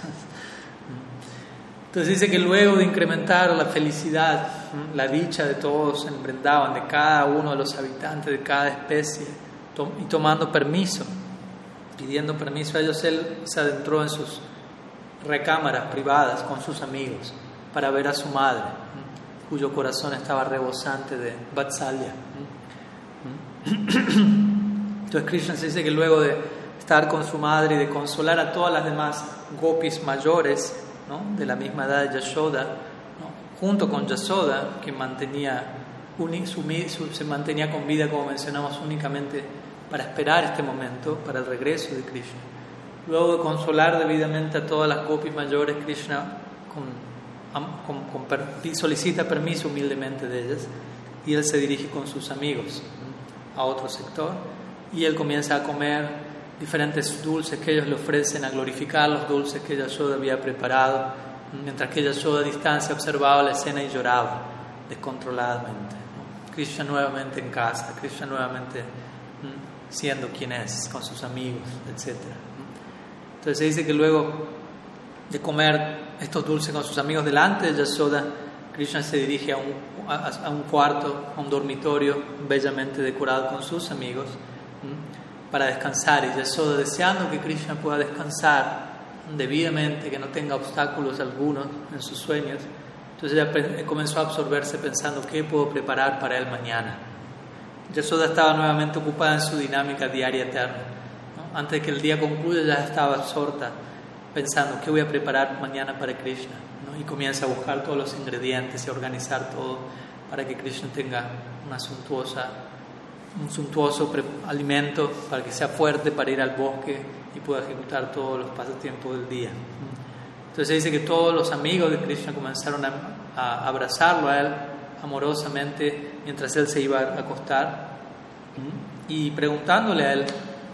Entonces dice que luego de incrementar la felicidad, la dicha de todos en Brindavan, de cada uno de los habitantes de cada especie, y tomando permiso, pidiendo permiso a ellos, él se adentró en sus recámaras privadas con sus amigos para ver a su madre, cuyo corazón estaba rebosante de Vatsalya. Entonces Krishna se dice que luego de estar con su madre y de consolar a todas las demás gopis mayores ¿no? de la misma edad de Yashoda, junto con Yashoda, que mantenía, se mantenía con vida, como mencionamos, únicamente para esperar este momento, para el regreso de Krishna. Luego de consolar debidamente a todas las gopis mayores, Krishna solicita permiso humildemente de ellas y él se dirige con sus amigos a otro sector y él comienza a comer diferentes dulces que ellos le ofrecen, a glorificar los dulces que Yashoda había preparado, mientras que Yashoda a distancia observaba la escena y lloraba descontroladamente. Krishna nuevamente en casa, Krishna nuevamente siendo quien es, con sus amigos, etc. Entonces se dice que luego de comer estos dulces con sus amigos delante de Yashoda, Krishna se dirige a un, a un cuarto, a un dormitorio bellamente decorado con sus amigos para descansar y Yasoda deseando que Krishna pueda descansar debidamente, que no tenga obstáculos algunos en sus sueños. Entonces ella comenzó a absorberse pensando qué puedo preparar para él mañana. Yasoda estaba nuevamente ocupada en su dinámica diaria eterna. Antes de que el día concluya ya estaba absorta pensando qué voy a preparar mañana para Krishna. Y comienza a buscar todos los ingredientes y a organizar todo para que Krishna tenga una suntuosa un suntuoso alimento para que sea fuerte para ir al bosque y pueda ejecutar todos los pasatiempos del día. Entonces dice que todos los amigos de Krishna comenzaron a, a abrazarlo a él amorosamente mientras él se iba a acostar y preguntándole a él,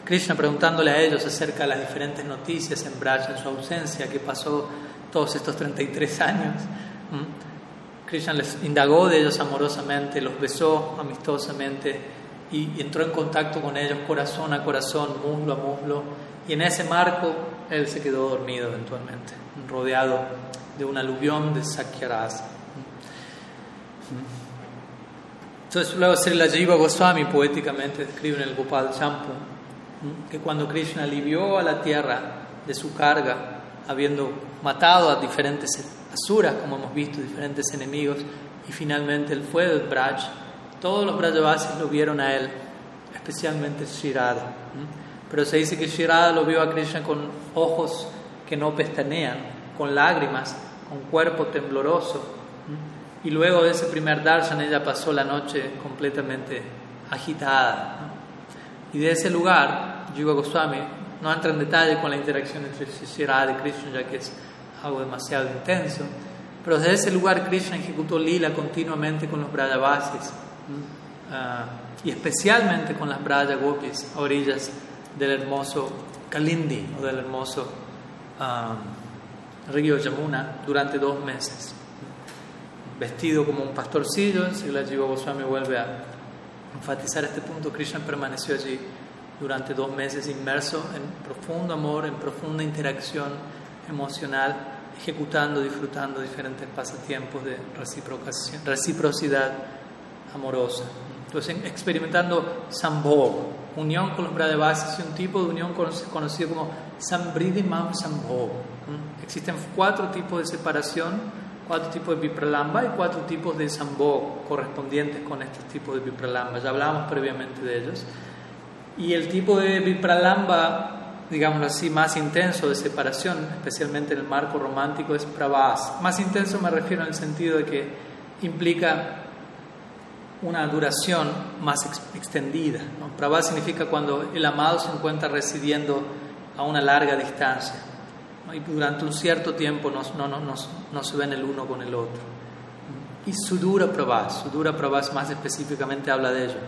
Krishna preguntándole a ellos acerca de las diferentes noticias en Braj en su ausencia, que pasó todos estos 33 años. Krishna les indagó de ellos amorosamente, los besó amistosamente y, entró en contacto con ellos corazón a corazón, muslo a muslo. Y en ese marco él se quedó dormido eventualmente, rodeado de un aluvión de Sakyarasa. Entonces luego la Jiva Goswami poéticamente describe en el Gopal Champu que cuando Krishna alivió a la tierra de su carga, habiendo matado a diferentes asuras, como hemos visto, diferentes enemigos, y finalmente él fue del Braj, todos los Brajavasis lo vieron a él, especialmente Shirada. Pero se dice que Shirada lo vio a Krishna con ojos que no pestanean, con lágrimas, con cuerpo tembloroso, y luego de ese primer darshan ella pasó la noche completamente agitada. Y de ese lugar, Yuga Goswami no entra en detalle con la interacción entre Shishirada y Krishna, ya que es algo demasiado intenso, pero desde ese lugar Krishna ejecutó lila continuamente con los Brajavasis ah, y especialmente con las Braja Gopis a orillas del hermoso Kalindi o del hermoso ah, río Yamuna durante dos meses. Vestido como un pastorcillo, la Jiva Goswami vuelve a enfatizar este punto, Krishna permaneció allí durante dos meses inmerso en profundo amor, en profunda interacción emocional, ejecutando, disfrutando diferentes pasatiempos de reciprocidad amorosa. Entonces, experimentando sambhog, unión con los Bradabasis un tipo de unión conocido como Sambridimam Sambhog. Existen cuatro tipos de separación cuatro tipos de vipralamba y cuatro tipos de sambho correspondientes con estos tipos de vipralamba. Ya hablamos previamente de ellos. Y el tipo de vipralamba, digámoslo así, más intenso de separación, especialmente en el marco romántico, es pravas. Más intenso me refiero en el sentido de que implica una duración más extendida. ¿no? Significa cuando el amado se encuentra residiendo a una larga distancia y durante un cierto tiempo no, no, se ven el uno con el otro. Y Sudura Prabhas, Sudura Prabhas más específicamente habla de ello,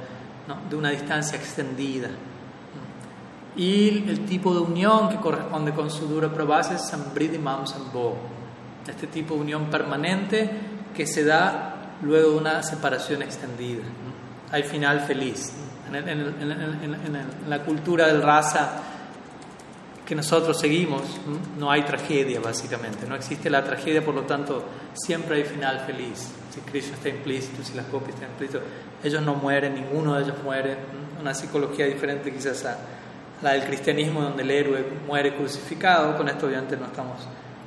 de una distancia extendida. Y el tipo de unión que corresponde con Sudura Prabhas es Sambridimam Sambho, este tipo de unión permanente que se da luego de una separación extendida. Hay final feliz. En, en, en, en la cultura del raza, que nosotros seguimos, no hay tragedia básicamente, no existe la tragedia, por lo tanto siempre hay final feliz. Si Krishna está implícito, si las copias están implícitas, ellos no mueren, ninguno de ellos muere. Una psicología diferente quizás a la del cristianismo, donde el héroe muere crucificado. Con esto obviamente no estamos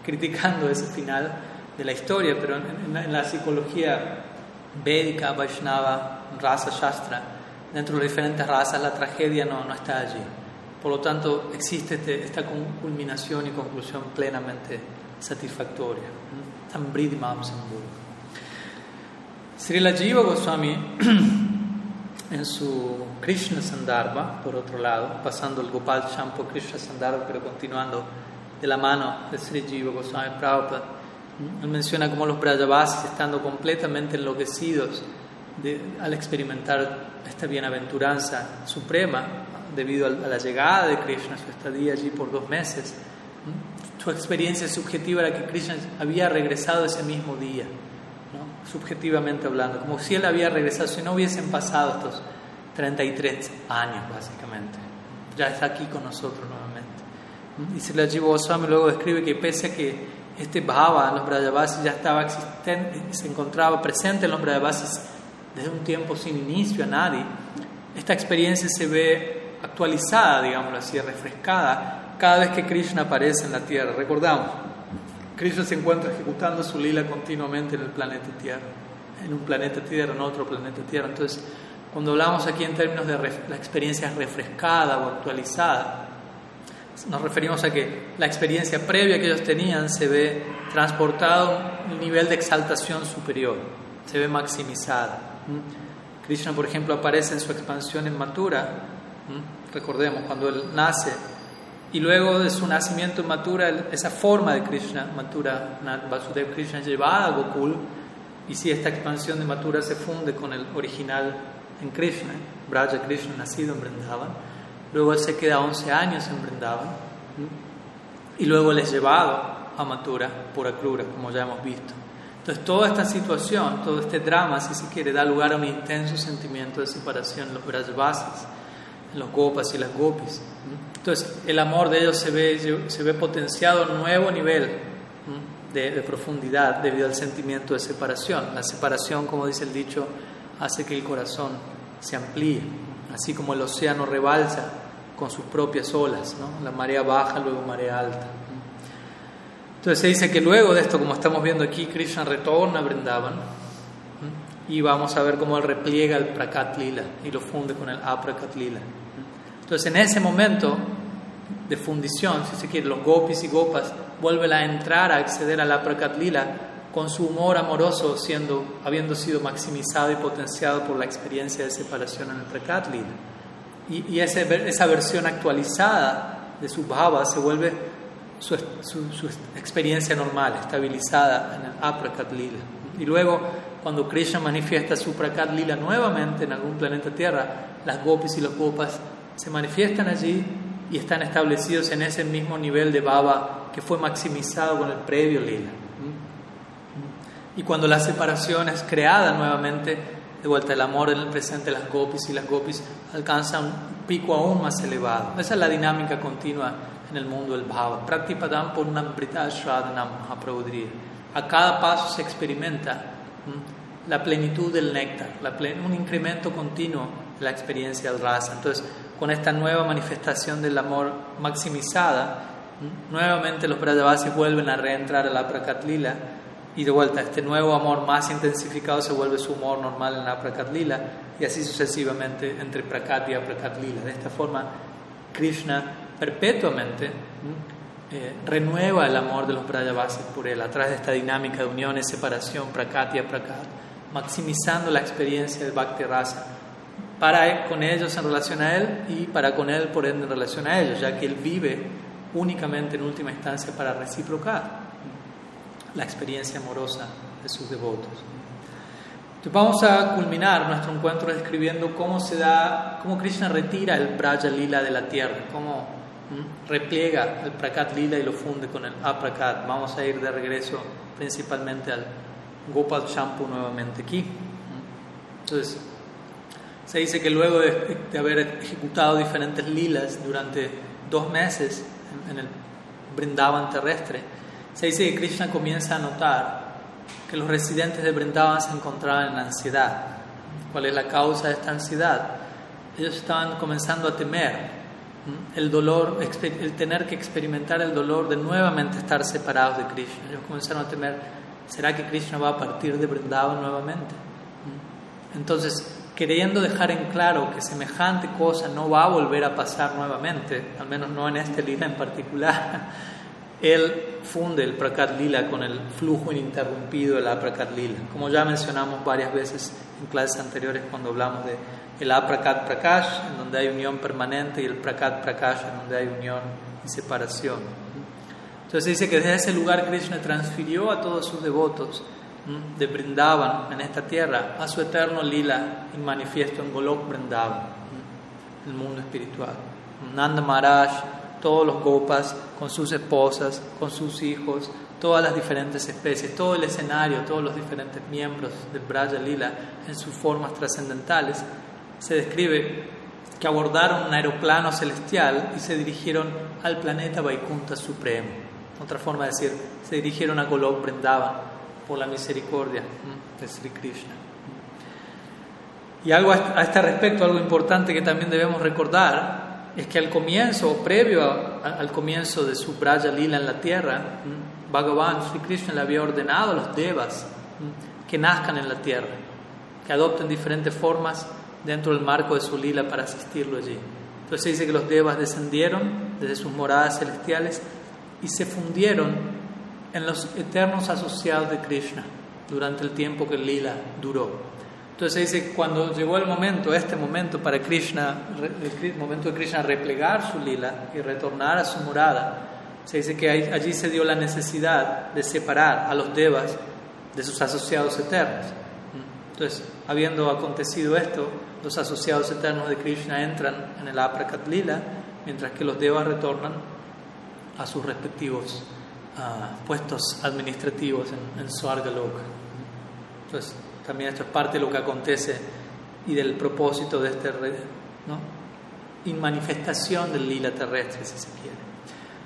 criticando ese final de la historia, pero en, la, psicología védica, Vaishnava, Rasa Shastra, dentro de diferentes razas la tragedia no, no está allí. Por lo tanto, existe este, esta culminación y conclusión plenamente satisfactoria. Srila Jiva Goswami, en su Krishna Sandarbha, por otro lado, pasando el Gopal Champo Krishna Sandarbha, pero continuando de la mano de Sri Jiva Goswami Prabhupada, él menciona cómo los Brajavasis, estando completamente enloquecidos al experimentar esta bienaventuranza suprema, debido a la llegada de Krishna, su estadía allí por dos meses. Su experiencia subjetiva era que Krishna había regresado ese mismo día, subjetivamente hablando, como si él había regresado, si no hubiesen pasado estos 33 años básicamente. Ya está aquí con nosotros nuevamente. Y Jiva Goswami luego describe que pese a que este Bhava en los Brajavasis ya estaba existente, se encontraba presente en los Brajavasis desde un tiempo sin inicio a nadie, esta experiencia se ve actualizada, digámoslo así, refrescada, cada vez que Krishna aparece en la Tierra. Recordamos, Krishna se encuentra ejecutando su lila continuamente en el planeta Tierra, en un planeta Tierra, en otro planeta Tierra. Entonces, cuando hablamos aquí en términos de la experiencia refrescada o actualizada, nos referimos a que la experiencia previa que ellos tenían se ve transportado a un nivel de exaltación superior, se ve maximizada. Krishna, por ejemplo, aparece en su expansión en Mathura, recordemos, cuando él nace, y luego de su nacimiento en Mathura, esa forma de Krishna, Mathura, Vasudev Krishna llevada a Gokul, y si esta expansión de Mathura se funde con el original en Krishna, Braja Krishna nacido en Vrindavan, luego él se queda 11 años en Vrindavan, y luego él es llevado a Mathura por Akrura, como ya hemos visto. Entonces toda esta situación, todo este drama, si se quiere, da lugar a un intenso sentimiento de separación en los Brajvasis, en los Gopas y las Gopis. Entonces el amor de ellos se ve, se ve potenciado a un nuevo nivel de, profundidad debido al sentimiento de separación. La separación, como dice el dicho, hace que el corazón se amplíe, así como el océano rebalsa con sus propias olas, ¿no? la marea baja, luego marea alta. Entonces se dice que luego de esto, como estamos viendo aquí, Krishna retorna a Vrindavan y vamos a ver cómo él repliega el Prakat Lila y lo funde con el Aprakat Lila. Entonces en ese momento de fundición, si se quiere, los gopis y gopas vuelven a entrar a acceder al Aprakat Lila con su humor amoroso siendo, habiendo sido maximizado y potenciado por la experiencia de separación en el. Y, y esa versión actualizada de su bhava se vuelve su, experiencia normal, estabilizada en el Aprakat Lila. Y luego, cuando Krishna manifiesta su Prakat Lila nuevamente en algún planeta Tierra, las gopis y los gopas se manifiestan allí y están establecidos en ese mismo nivel de baba que fue maximizado con el previo Lila. Y cuando la separación es creada nuevamente, de vuelta el amor en el presente, las gopis y las gopis alcanzan un pico aún más elevado. Esa es la dinámica continua en el mundo del bhava. Praktipadam Purnambrita Shradanam Mahaprabhudriya. A cada paso se experimenta la plenitud del néctar, un incremento continuo de la experiencia del rasa. Entonces, con esta nueva manifestación del amor maximizada, nuevamente los Brajavasis vuelven a reentrar a la Prakatlila y de vuelta este nuevo amor más intensificado se vuelve su amor normal en la Prakatlila y así sucesivamente entre Prakat y Aprakatlila. De esta forma, Krishna perpetuamente eh, renueva el amor de los Brajavasis por él a través de esta dinámica de unión y separación, prakat, maximizando la experiencia del Bhakti Rasa para con ellos en relación a él y para con él por ende en relación a ellos, ya que él vive únicamente en última instancia para reciprocar la experiencia amorosa de sus devotos. Entonces vamos a culminar nuestro encuentro describiendo cómo se da, cómo Krishna retira el Braja Lila de la tierra, cómo repliega el Prakat Lila y lo funde con el Aprakat. Vamos a ir de regreso principalmente al Gopal Champu nuevamente aquí. Entonces, se dice que luego de, haber ejecutado diferentes lilas durante dos meses en, el Brindavan terrestre, se dice que Krishna comienza a notar que los residentes de Brindavan se encontraban en ansiedad. ¿Cuál es la causa de esta ansiedad? Ellos estaban comenzando a temer el dolor, el tener que experimentar el dolor de nuevamente estar separados de Krishna. Ellos comenzaron a temer, ¿será que Krishna va a partir de Vrindavan nuevamente? Entonces, queriendo dejar en claro que semejante cosa no va a volver a pasar nuevamente, al menos no en este lila en particular, él funde el Prakat Lila con el flujo ininterrumpido de la Prakat Lila, como ya mencionamos varias veces en clases anteriores cuando hablamos de el Aprakat Prakash, en donde hay unión permanente, y el Prakat Prakash, en donde hay unión y separación. Entonces dice que desde ese lugar Krishna transfirió a todos sus devotos de Brindavan en esta tierra a su eterno lila y manifiesto en Golok Brindavan, el mundo espiritual. Nanda Maharaj, todos los gopas con sus esposas, con sus hijos, todas las diferentes especies, todo el escenario, todos los diferentes miembros del Braja Lila en sus formas trascendentales se describe que abordaron un aeroplano celestial y se dirigieron al planeta Vaikunta Supremo. Otra forma de decir, se dirigieron a Golok Vrindavan por la misericordia de Sri Krishna. Y algo a este respecto, algo importante que también debemos recordar, es que al comienzo, previo al comienzo de su Braja Lila en la tierra, Bhagavan, Sri Krishna le había ordenado a los devas que nazcan en la tierra, que adopten diferentes formas dentro del marco de su lila para asistirlo allí. Entonces se dice que los devas descendieron desde sus moradas celestiales y se fundieron en los eternos asociados de Krishna durante el tiempo que el lila duró. Entonces dice, cuando llegó el momento, este momento para Krishna, el momento de Krishna replegar su lila y retornar a su morada, se dice que allí se dio la necesidad de separar a los devas de sus asociados eternos. Entonces, habiendo acontecido esto, los asociados eternos de Krishna entran en el Aprakat Lila, mientras que los devas retornan a sus respectivos ah, puestos administrativos en, en Swargalok. Entonces, también esto es parte de lo que acontece y del propósito de este ¿no? manifestación del lila terrestre, si se quiere.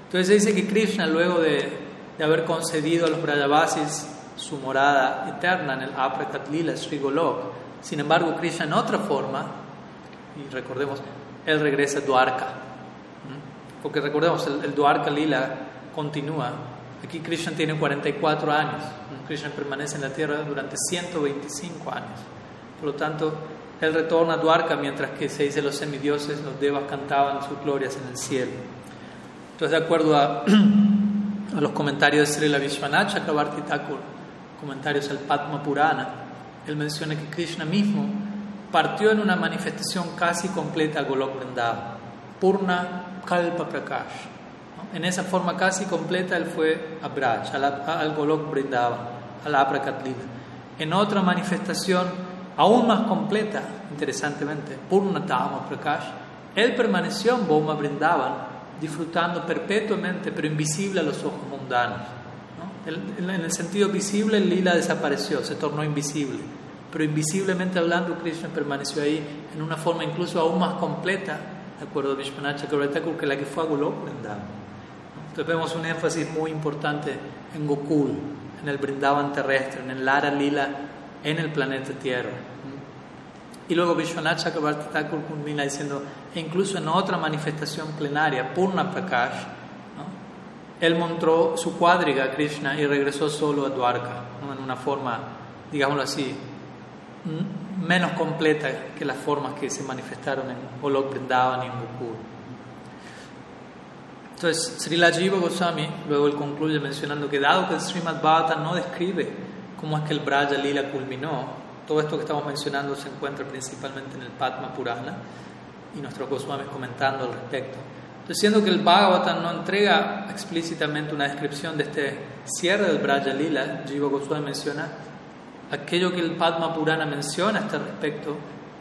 Entonces se dice que Krishna, luego de, de haber concedido a los Brajavasis su morada eterna en el Aprakat Lila, Sri Golok, sin embargo, Krishna en otra forma, y recordemos, él regresa a Dwarka. Porque recordemos, el, el Dwarka Lila continúa Aquí Krishna tiene 44 años. Krishna permanece en la tierra durante 125 años. Por lo tanto, él retorna a Dwarka mientras que se dice los semidioses, los devas cantaban sus glorias en el cielo. Entonces, de acuerdo a, los comentarios de Srila Vishwanath Chakrabarti Thakur, comentarios al Padma Purana, él menciona que Krishna mismo partió en una manifestación casi completa a Golok Vrindavan, Purna Kalpa Prakash en esa forma casi completa él fue a Braj, al Golok Brindava, a la Aprakatlila. En otra manifestación aún más completa, interesantemente, Purnatama Prakash, él permaneció en Boma Brindavan, disfrutando perpetuamente, pero invisible a los ojos mundanos. En el sentido visible, el lila desapareció, se tornó invisible, pero invisiblemente hablando, Krishna permaneció ahí en una forma incluso aún más completa, de acuerdo a Vishwanath que la que fue a Golok Brindavan. Entonces vemos un énfasis muy importante en Gokul, en el Brindavan terrestre, en el Lara Lila, en el planeta Tierra. Y luego Vishwanath Chakrabarti Thakur culmina diciendo, e incluso en otra manifestación plenaria, Purna Prakash, él montó su cuadriga a Krishna y regresó solo a Dwarka, en una forma, digámoslo así, menos completa que las formas que se manifestaron en Golok Brindavan y en Gokul. Entonces, Srila Jiva Goswami, luego él concluye mencionando que dado que el Srimad Bhagavatam no describe cómo es que el Braja Lila culminó, todo esto que estamos mencionando se encuentra principalmente en el Padma Purana y nuestro Goswami comentando al respecto. Entonces, siendo que el Bhagavatam no entrega explícitamente una descripción de este cierre del Braja Lila, Jiva Goswami menciona aquello que el Padma Purana menciona a este respecto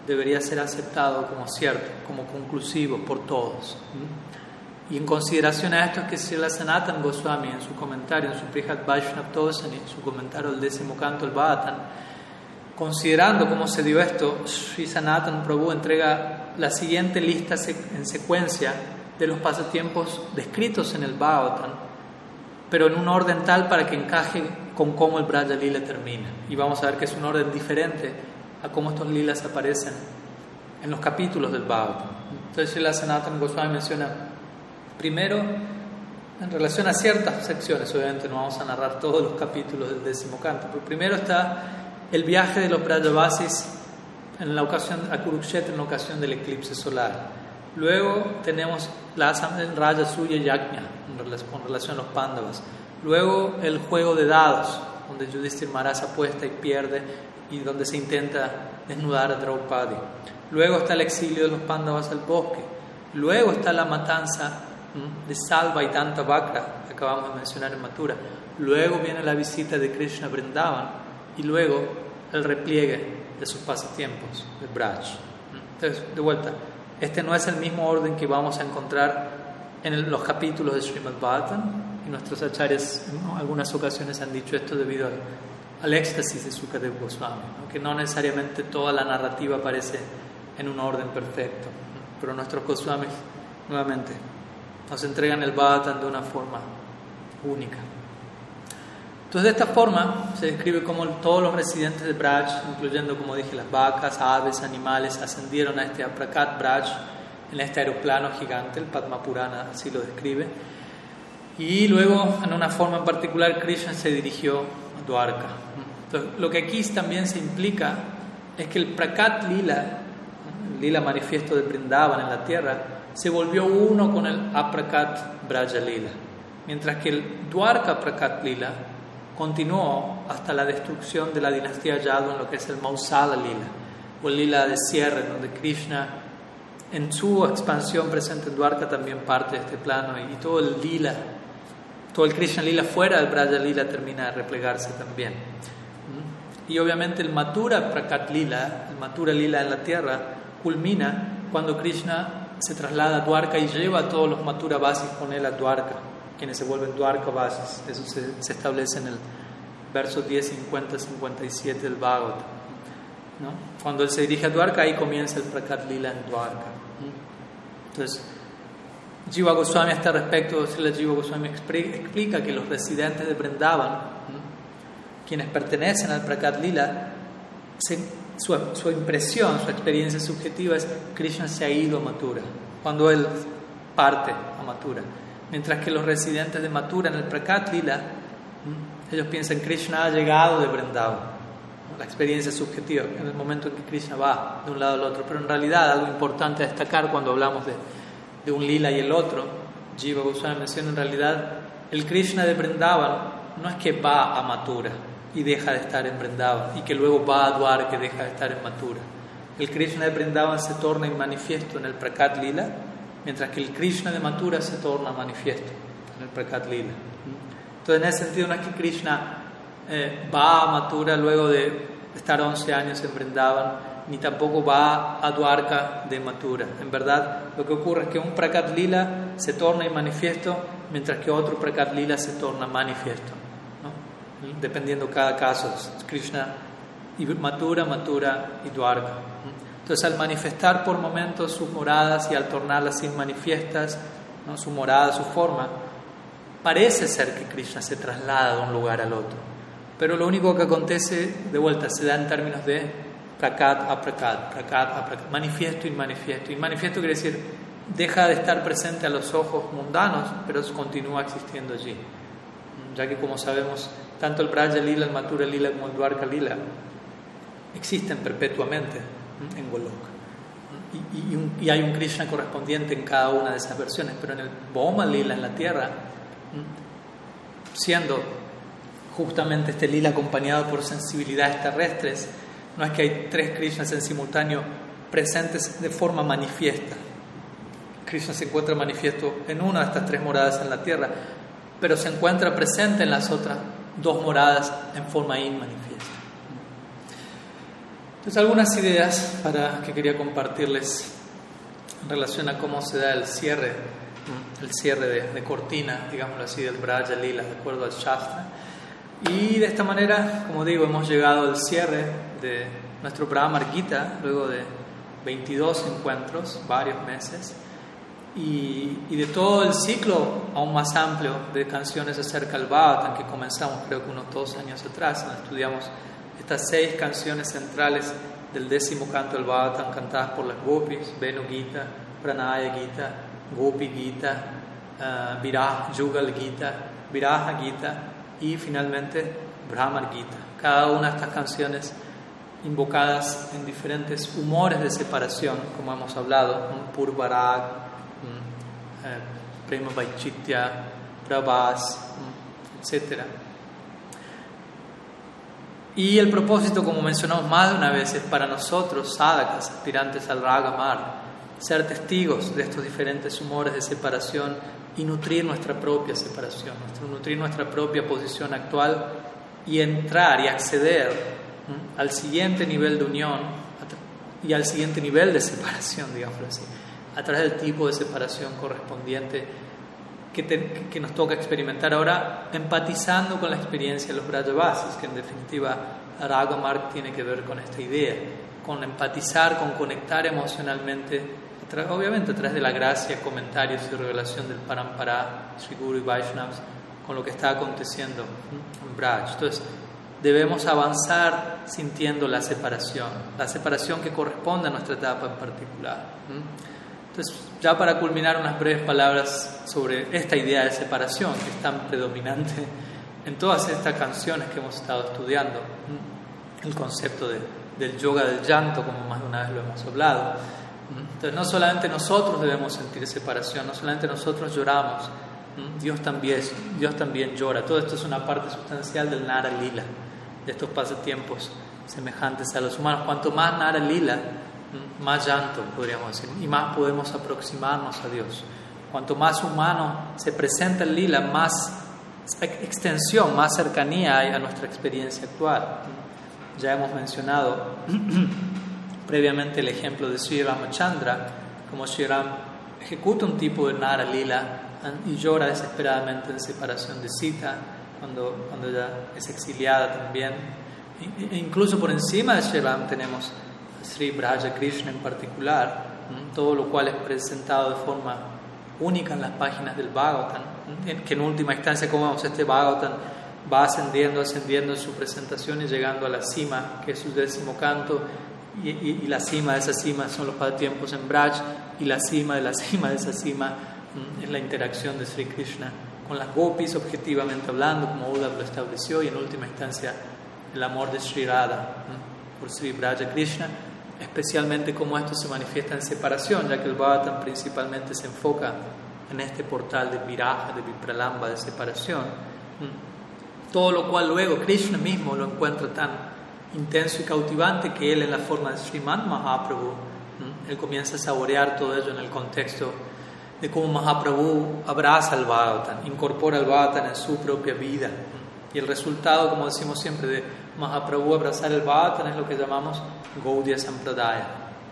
debería ser aceptado como cierto, como conclusivo por todos. Y en consideración a esto es que Srila Sanatan Goswami en su comentario, en su Prihat Vaishnav Tosani, en su comentario del décimo canto del Bhagavatam, considerando cómo se dio esto, Sri Sanatan Prabhu entrega la siguiente lista en secuencia de los pasatiempos descritos en el Bhagavatam, pero en un orden tal para que encaje con cómo el Braja Lila termina. Y vamos a ver que es un orden diferente a cómo estos lilas aparecen en los capítulos del Bhagavatam. Entonces Srila Sanatan Goswami menciona Primero, en relación a ciertas secciones, obviamente no vamos a narrar todos los capítulos del décimo canto, pero primero está el viaje de los Brajavasis en la ocasión, a Kurukshetra en la ocasión del eclipse solar. Luego tenemos la Raya Suya Yajna con relación a los Pándavas. Luego el juego de dados, donde Yudhishthir Maharaj apuesta y pierde y donde se intenta desnudar a Draupadi. Luego está el exilio de los Pándavas al bosque. Luego está la matanza de Salva y Tanta Vakra, que acabamos de mencionar en Matura. Luego viene la visita de Krishna Vrindavan y luego el repliegue de sus pasatiempos, el Braj. Entonces, de vuelta, este no es el mismo orden que vamos a encontrar en los capítulos de Srimad Bhagavatam y nuestros acharyas en algunas ocasiones han dicho esto debido al, éxtasis de Sukadev Goswami, que no necesariamente toda la narrativa aparece en un orden perfecto, pero nuestros Goswamis, nuevamente, nos entregan el Bhagavatam de una forma única. Entonces, de esta forma se describe cómo todos los residentes de Braj, incluyendo, como dije, las vacas, aves, animales, ascendieron a este Aprakat Braj en este aeroplano gigante, el Padma Purana así lo describe. Y luego, en una forma en particular, Krishna se dirigió a Dwarka. Entonces, lo que aquí también se implica es que el Prakat Lila, el Lila manifiesto de Brindavan en la tierra, se volvió uno con el Aprakat Braja Lila, mientras que el Dwarka Aprakat Lila continuó hasta la destrucción de la dinastía Yadu en lo que es el Mausala Lila. o el lila de cierre, donde Krishna en su expansión presente en Dwarka también parte de este plano y todo el lila, todo el Krishna lila fuera del Braja lila termina de replegarse también. Y obviamente el Mathura Prakat lila, el Mathura lila en la tierra, culmina cuando Krishna se traslada a Dwarka y lleva a todos los Mathura Vasis con él a Dwarka, quienes se vuelven Dwarka Vasis. Eso se, se establece en el verso 10, 50, 57 del Bhagavad. ¿no? Cuando él se dirige a Dwarka, ahí comienza el Prakat Lila en Dwarka. Entonces, Jiva Goswami a este respecto, Jiva Goswami explica que los residentes de Vrindavan, quienes pertenecen al Prakat Lila, su, impresión, su experiencia subjetiva es Krishna se ha ido a Mathura, cuando él parte a Mathura. Mientras que los residentes de Mathura en el Prakat Lila, ellos piensan Krishna ha llegado de Vrindavan la experiencia subjetiva, en el momento en que Krishna va de un lado al otro. Pero en realidad, algo importante a destacar cuando hablamos de, de un lila y el otro, Jiva Goswami menciona en realidad, el Krishna de Vrindavan no es que va a Mathura y deja de estar en Vrindavan y que luego va a Dwarka y deja de estar en Mathura. El Krishna de Vrindavan se torna en manifiesto en el Prakat Lila, mientras que el Krishna de Mathura se torna manifiesto en el Prakat Lila. Entonces, en ese sentido, no es que Krishna eh, va a Mathura luego de estar 11 años en Vrindavan, ni tampoco va a Dwarka de Mathura. En verdad, lo que ocurre es que un Prakat Lila se torna manifiesto mientras que otro Prakat Lila se torna manifiesto. Dependiendo cada caso. Krishna y Mathura, Mathura y Dwarka. Entonces, al manifestar por momentos sus moradas y al tornarlas inmanifiestas, ¿no? su morada, su forma, parece ser que Krishna se traslada de un lugar al otro. Pero lo único que acontece, de vuelta, se da en términos de prakat a prakat, prakat a prakat, manifiesto y manifiesto. Y manifiesto quiere decir, deja de estar presente a los ojos mundanos, pero continúa existiendo allí. Ya que, como sabemos, tanto el Braja Lila, el Mathura Lila como el Dwarka Lila existen perpetuamente en Golok. Y, y, hay un Krishna correspondiente en cada una de esas versiones, pero en el Boma Lila, en la tierra, siendo justamente este lila acompañado por sensibilidades terrestres, no es que hay tres Krishnas en simultáneo presentes de forma manifiesta. Krishna se encuentra manifiesto en una de estas tres moradas en la tierra, pero se encuentra presente en las otras dos moradas en forma inmanifiesta. Entonces, algunas ideas para que quería compartirles en relación a cómo se da el cierre, el cierre de, cortina, digámoslo así, del Braja Lila, de acuerdo al Shastra. Y de esta manera, como digo, hemos llegado al cierre de nuestro programa Gita, luego de 22 encuentros, varios meses, y, y, de todo el ciclo aún más amplio de canciones acerca del Bhagavatam que comenzamos creo que unos dos años atrás, estudiamos estas seis canciones centrales del décimo canto del Bhagavatam cantadas por las Gopis, Venu Gita, Pranaya Gita, Gopi Gita, uh, Yugal Gita, Viraha Gita, y finalmente Brahmar Gita. Cada una de estas canciones invocadas en diferentes humores de separación, como hemos hablado, Purvarag, eh, Prema Vaichitya, Prabhas, etc. Y el propósito, como mencionamos más de una vez, es para nosotros, sadhakas, aspirantes al Ragamar, ser testigos de estos diferentes humores de separación y nutrir nuestra propia separación, nutrir nuestra propia posición actual y entrar y acceder al siguiente nivel de unión y al siguiente nivel de separación, digámoslo así, a través del tipo de separación correspondiente que, que nos toca experimentar ahora, empatizando con la experiencia de los Brajavasis, que en definitiva Mark tiene que ver con esta idea, con empatizar, con conectar emocionalmente obviamente a través de la gracia, comentarios y revelación del Parampara, Sri y Vaishnavas, con lo que está aconteciendo en Braj. Entonces, debemos avanzar sintiendo la separación, la separación que corresponde a nuestra etapa en particular. Entonces, ya para culminar unas breves palabras sobre esta idea de separación que es tan predominante en todas estas canciones que hemos estado estudiando, el concepto de, del yoga del llanto, como más de una vez lo hemos hablado entonces no solamente nosotros debemos sentir separación, no solamente nosotros lloramos, Dios también, Dios también llora. Todo esto es una parte sustancial del Nara Lila, de estos pasatiempos semejantes a los humanos. Cuanto más Nara Lila, más llanto, podríamos decir, y más podemos aproximarnos a Dios. Cuanto más humano se presenta el lila, más extensión, más cercanía hay a nuestra experiencia actual. Ya hemos mencionado previamente el ejemplo de Sri Ramachandra, como Sri Ram ejecuta un tipo de Nara Lila y llora desesperadamente en separación de Sita, cuando, cuando ella es exiliada también. E incluso por encima de Sri Ram tenemos Sri Braja Krishna en particular, todo lo cual es presentado de forma única en las páginas del Bhagavatam, que en última instancia, como vemos, este Bhagavatam va ascendiendo, ascendiendo en su presentación y llegando a la cima, que es su décimo canto, y, la cima de esa cima son los tiempos en Braj, y la cima de la cima de esa cima es la interacción de Sri Krishna con las gopis, objetivamente hablando, como Uddhava lo estableció, y en última instancia el amor de Sri Radha por Sri Braja Krishna, especialmente como esto se manifiesta en separación, ya que el Bhagavatam principalmente se enfoca en este portal de viraja, de vipralamba, de separación. Todo lo cual luego Krishna mismo lo encuentra tan intenso y cautivante que él en la forma de Sriman Mahaprabhu, él comienza a saborear todo ello en el contexto de cómo Mahaprabhu abraza al Bhagavatam, incorpora al Bhagavatam en su propia vida. Y el resultado, como decimos siempre, de Mahaprabhu abrazar el Bhagavatam es lo que llamamos Gaudiya Sampradaya,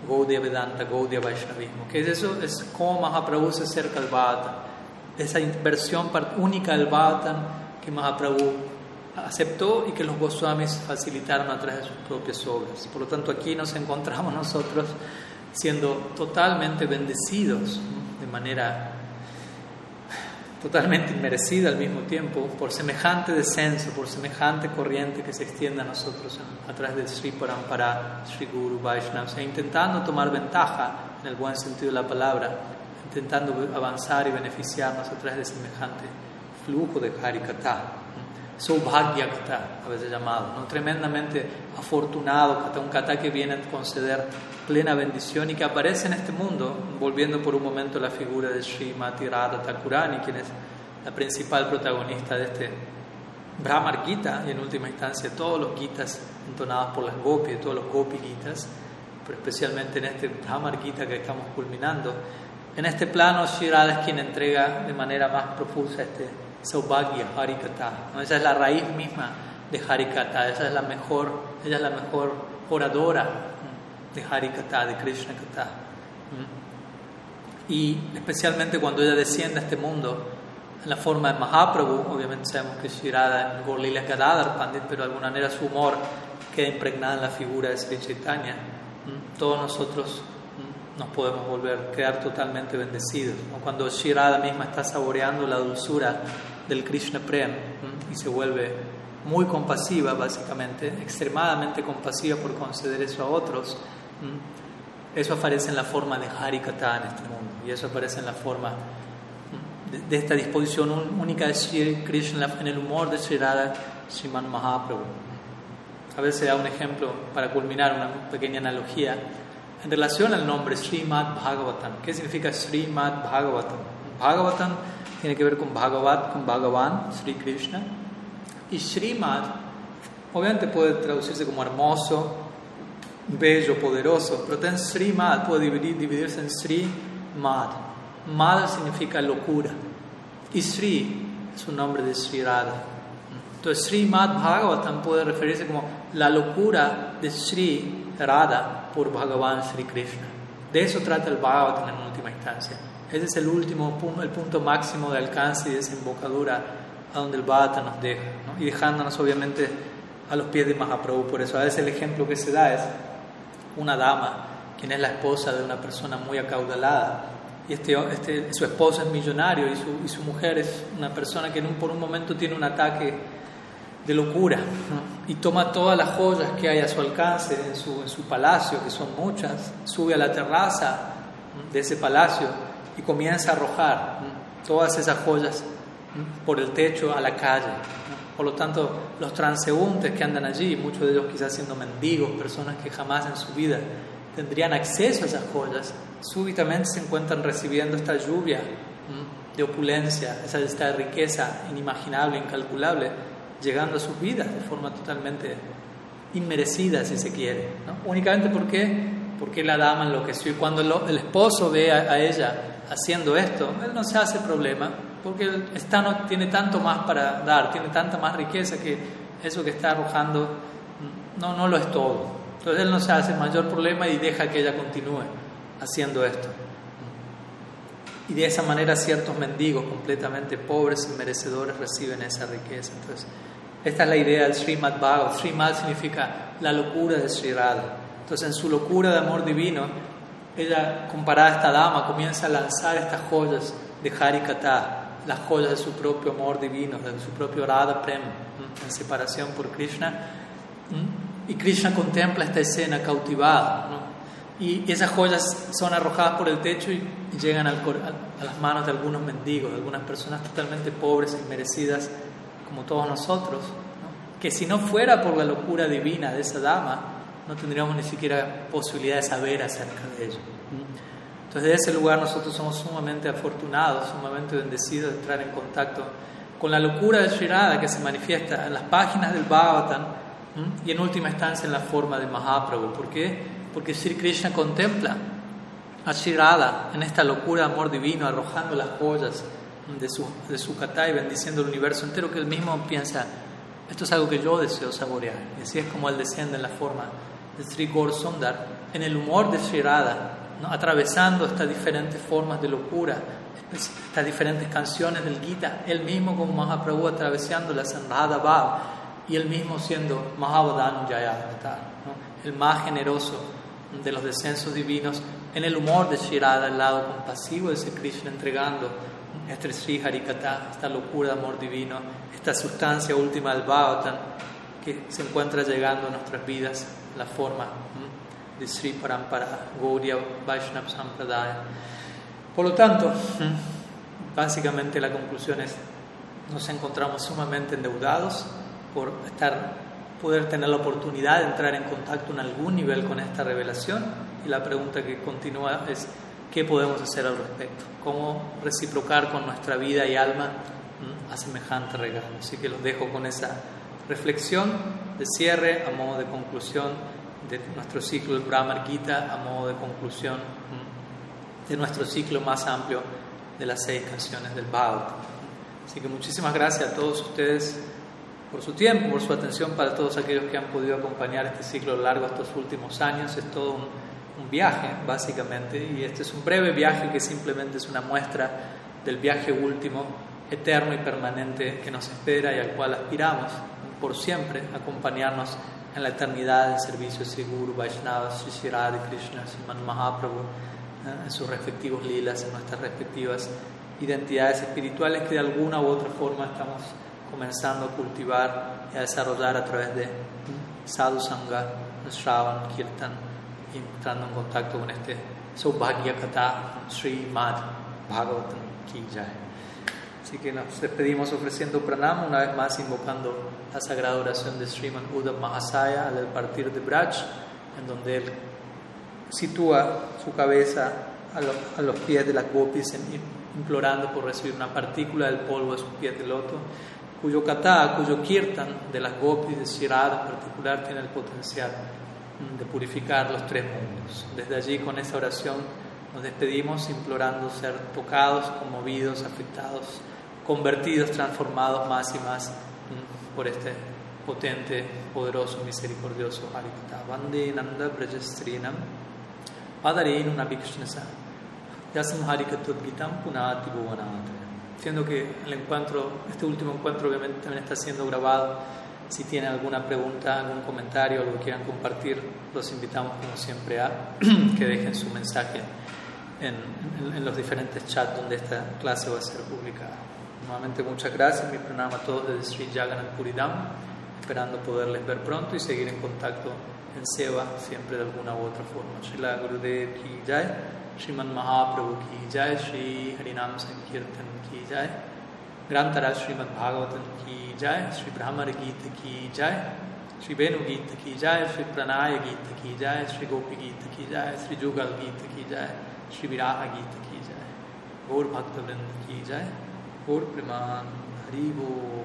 Gaudiya Vedanta, Gaudiya Vaishnavismo. Que es eso? Es cómo Mahaprabhu se acerca al Bhagavatam. Esa versión única del Bhagavatam que Mahaprabhu aceptó y que los Goswamis facilitaron a través de sus propias obras. Por lo tanto, aquí nos encontramos nosotros siendo totalmente bendecidos de manera totalmente inmerecida al mismo tiempo por semejante descenso, por semejante corriente que se extiende a nosotros a través del Sri Parampara, Sri Guru Vaishnava, o sea, intentando tomar ventaja en el buen sentido de la palabra, intentando avanzar y beneficiarnos a través de semejante flujo de Harikata. Saubhagya Kata, a veces llamado, ¿no? tremendamente afortunado un Kata que viene a conceder plena bendición y que aparece en este mundo, volviendo por un momento la figura de Srimati Radha Thakurani, quien es la principal protagonista de este Brahmar Gita y en última instancia todos los Gitas entonados por las Gopis, todos los Gopi Gitas, pero especialmente en este Brahmar Gita que estamos culminando. En este plano, Sri Radha es quien entrega de manera más profusa este Saubhagya Harikata. Esa es la raíz misma de Harikata, esa es la mejor, ella es la mejor oradora de Harikata, de Krishna Kata. Y especialmente cuando ella desciende a este mundo en la forma de Mahaprabhu, obviamente sabemos que Shirada es Gorlila Gadadhar Pandit, pero de alguna manera su humor queda impregnada en la figura de Sri Chaitanya. Todos nosotros nos podemos volver, quedar totalmente bendecidos. Cuando Shirada misma está saboreando la dulzura del Krishna Prem y se vuelve muy compasiva, básicamente, extremadamente compasiva por conceder eso a otros, eso aparece en la forma de Harikata en este mundo y eso aparece en la forma de, esta disposición única de Sri Krishna en el humor de Sri Radha Sriman Mahaprabhu. A veces da un ejemplo para culminar una pequeña analogía en relación al nombre Srimad Bhagavatam. ¿Qué significa Srimad Bhagavatam? Bhagavatam tiene que ver con Bhagavat, con Bhagavan, Sri Krishna. Y Srimad, obviamente puede traducirse como hermoso, bello, poderoso, pero también Srimad puede dividirse en Sri Mad. Mad significa locura. Y Sri es un nombre de Sri Radha. Entonces Srimad Bhagavatam puede referirse como la locura de Sri Radha por Bhagavan Sri Krishna. De eso trata el Bhagavatam en última instancia. Ese es el último el punto máximo de alcance y desembocadura a donde el Bhagavatam nos deja. Y dejándonos obviamente a los pies de Mahaprabhu. Por eso a veces el ejemplo que se da es una dama, quien es la esposa de una persona muy acaudalada. Y este, este, su esposo es millonario y su, y su mujer es una persona que en un, por un momento tiene un ataque de locura y toma todas las joyas que hay a su alcance en su, en su palacio, que son muchas, sube a la terraza de ese palacio y comienza a arrojar todas esas joyas por el techo a la calle. Por lo tanto, los transeúntes que andan allí, muchos de ellos quizás siendo mendigos, personas que jamás en su vida tendrían acceso a esas joyas, súbitamente se encuentran recibiendo esta lluvia de opulencia, esta riqueza inimaginable, incalculable, llegando a sus vidas de forma totalmente inmerecida, si se quiere. ¿no? Únicamente porque, porque la dama enloqueció. Y cuando el esposo ve a, ella haciendo esto, él no se hace problema, porque él está, no, tiene tanto más para dar, tiene tanta más riqueza que eso que está arrojando no, no lo es todo. Entonces él no se hace mayor problema y deja que ella continúe haciendo esto. Y de esa manera ciertos mendigos completamente pobres y merecedores reciben esa riqueza. Entonces, esta es la idea del Srimad Bhagavad. Srimad significa la locura de Sri Radha. Entonces, en su locura de amor divino, ella, comparada a esta dama, comienza a lanzar estas joyas de Harikata, las joyas de su propio amor divino, de su propio Radha Prem, en separación por Krishna. Y Krishna contempla esta escena cautivada. Y esas joyas son arrojadas por el techo y llegan a las manos de algunos mendigos, de algunas personas totalmente pobres y merecidas, como todos nosotros, que si no fuera por la locura divina de esa dama, no tendríamos ni siquiera posibilidad de saber acerca de ello. Entonces, de ese lugar nosotros somos sumamente afortunados, sumamente bendecidos de entrar en contacto con la locura de Shirada que se manifiesta en las páginas del Bhagavatam y en última instancia en la forma de Mahaprabhu. ¿Por qué? porque Sri Krishna contempla a Sri Radha en esta locura de amor divino, arrojando las joyas de su, de su kata y bendiciendo el universo entero, que él mismo piensa, esto es algo que yo deseo saborear. Y así es como él desciende en la forma de Sri Gaur Sundar, en el humor de Sri atravesando estas diferentes formas de locura, estas diferentes canciones del Gita, él mismo como Mahaprabhu atravesándolas en Radha Bhav, y él mismo siendo Mahavadanu Jaya el más generoso de los descensos divinos, en el humor de Shirada, el lado compasivo de ese Krishna entregando este Sri Harikata, esta locura de amor divino, esta sustancia última del Bhagavatam que se encuentra llegando a nuestras vidas, la forma de Sri Parampara, Gaudiya Vaishnava Sampradaya. Por lo tanto, básicamente la conclusión es, nos encontramos sumamente endeudados por estar poder tener la oportunidad de entrar en contacto en algún nivel con esta revelación. Y la pregunta que continúa es, ¿qué podemos hacer al respecto? ¿Cómo reciprocar con nuestra vida y alma a semejante regalo? Así que los dejo con esa reflexión de cierre a modo de conclusión de nuestro ciclo del Brahma Gita, a modo de conclusión de nuestro ciclo más amplio de las seis canciones del Bhagavad. Así que muchísimas gracias a todos ustedes por su tiempo, por su atención para todos aquellos que han podido acompañar este ciclo largo estos últimos años. Es todo un, un, viaje, básicamente, y este es un breve viaje que simplemente es una muestra del viaje último, eterno y permanente que nos espera y al cual aspiramos por siempre acompañarnos en la eternidad del servicio de Guru, Vaishnava, Sri Krishna, Sriman Mahaprabhu, ¿eh? en sus respectivos lilas, en nuestras respectivas identidades espirituales que de alguna u otra forma estamos comenzando a cultivar y a desarrollar a través de sadhu sangha, shravan, kirtan entrando en contacto con este Saubhagya Kata Sri Mad Bhagavatam Ki Jai. Así que nos despedimos ofreciendo pranam, una vez más invocando la sagrada oración de Sriman Uddhav Mahasaya al partir de Braj, en donde él sitúa su cabeza a, los pies de las gopis, implorando por recibir una partícula del polvo de sus pies de loto cuyo kata, cuyo kirtan de las gopis de Shirada en particular tiene el potencial de purificar los tres mundos. Desde allí con esa oración nos despedimos implorando ser tocados, conmovidos, afectados, convertidos, transformados más y más por este potente, poderoso, misericordioso Harikata. Vande Nanda Brajastrinam Padarenu Nabikshnasa Yasam Harikatudgitam Punati Bhuvanatra siendo que el encuentro, este último encuentro obviamente también está siendo grabado. Si tienen alguna pregunta, algún comentario, algo que quieran compartir, los invitamos como siempre a que dejen su mensaje en, en, en los diferentes chats donde esta clase va a ser publicada. Nuevamente muchas gracias, mi programa a todos desde Sri Jagannath Puridam, esperando poderles ver pronto y seguir en contacto en Seva siempre de alguna u otra forma. Srila Gurudev ki jai, Sriman Mahaprabhu ki jai, Sri Harinam Sankirtan ki jai, Bhagavatam ki जाए, श्री ब्राह्मण गीत की जाए, श्री वेणु गीत की जाए, श्री प्रणाय गीत की जाए, श्री गोपी गीत की जाए, श्री जुगल गीत की जाए, श्री विराह गीत की जाए, और भक्तवृंद की जाए, और प्रमाण हरि वो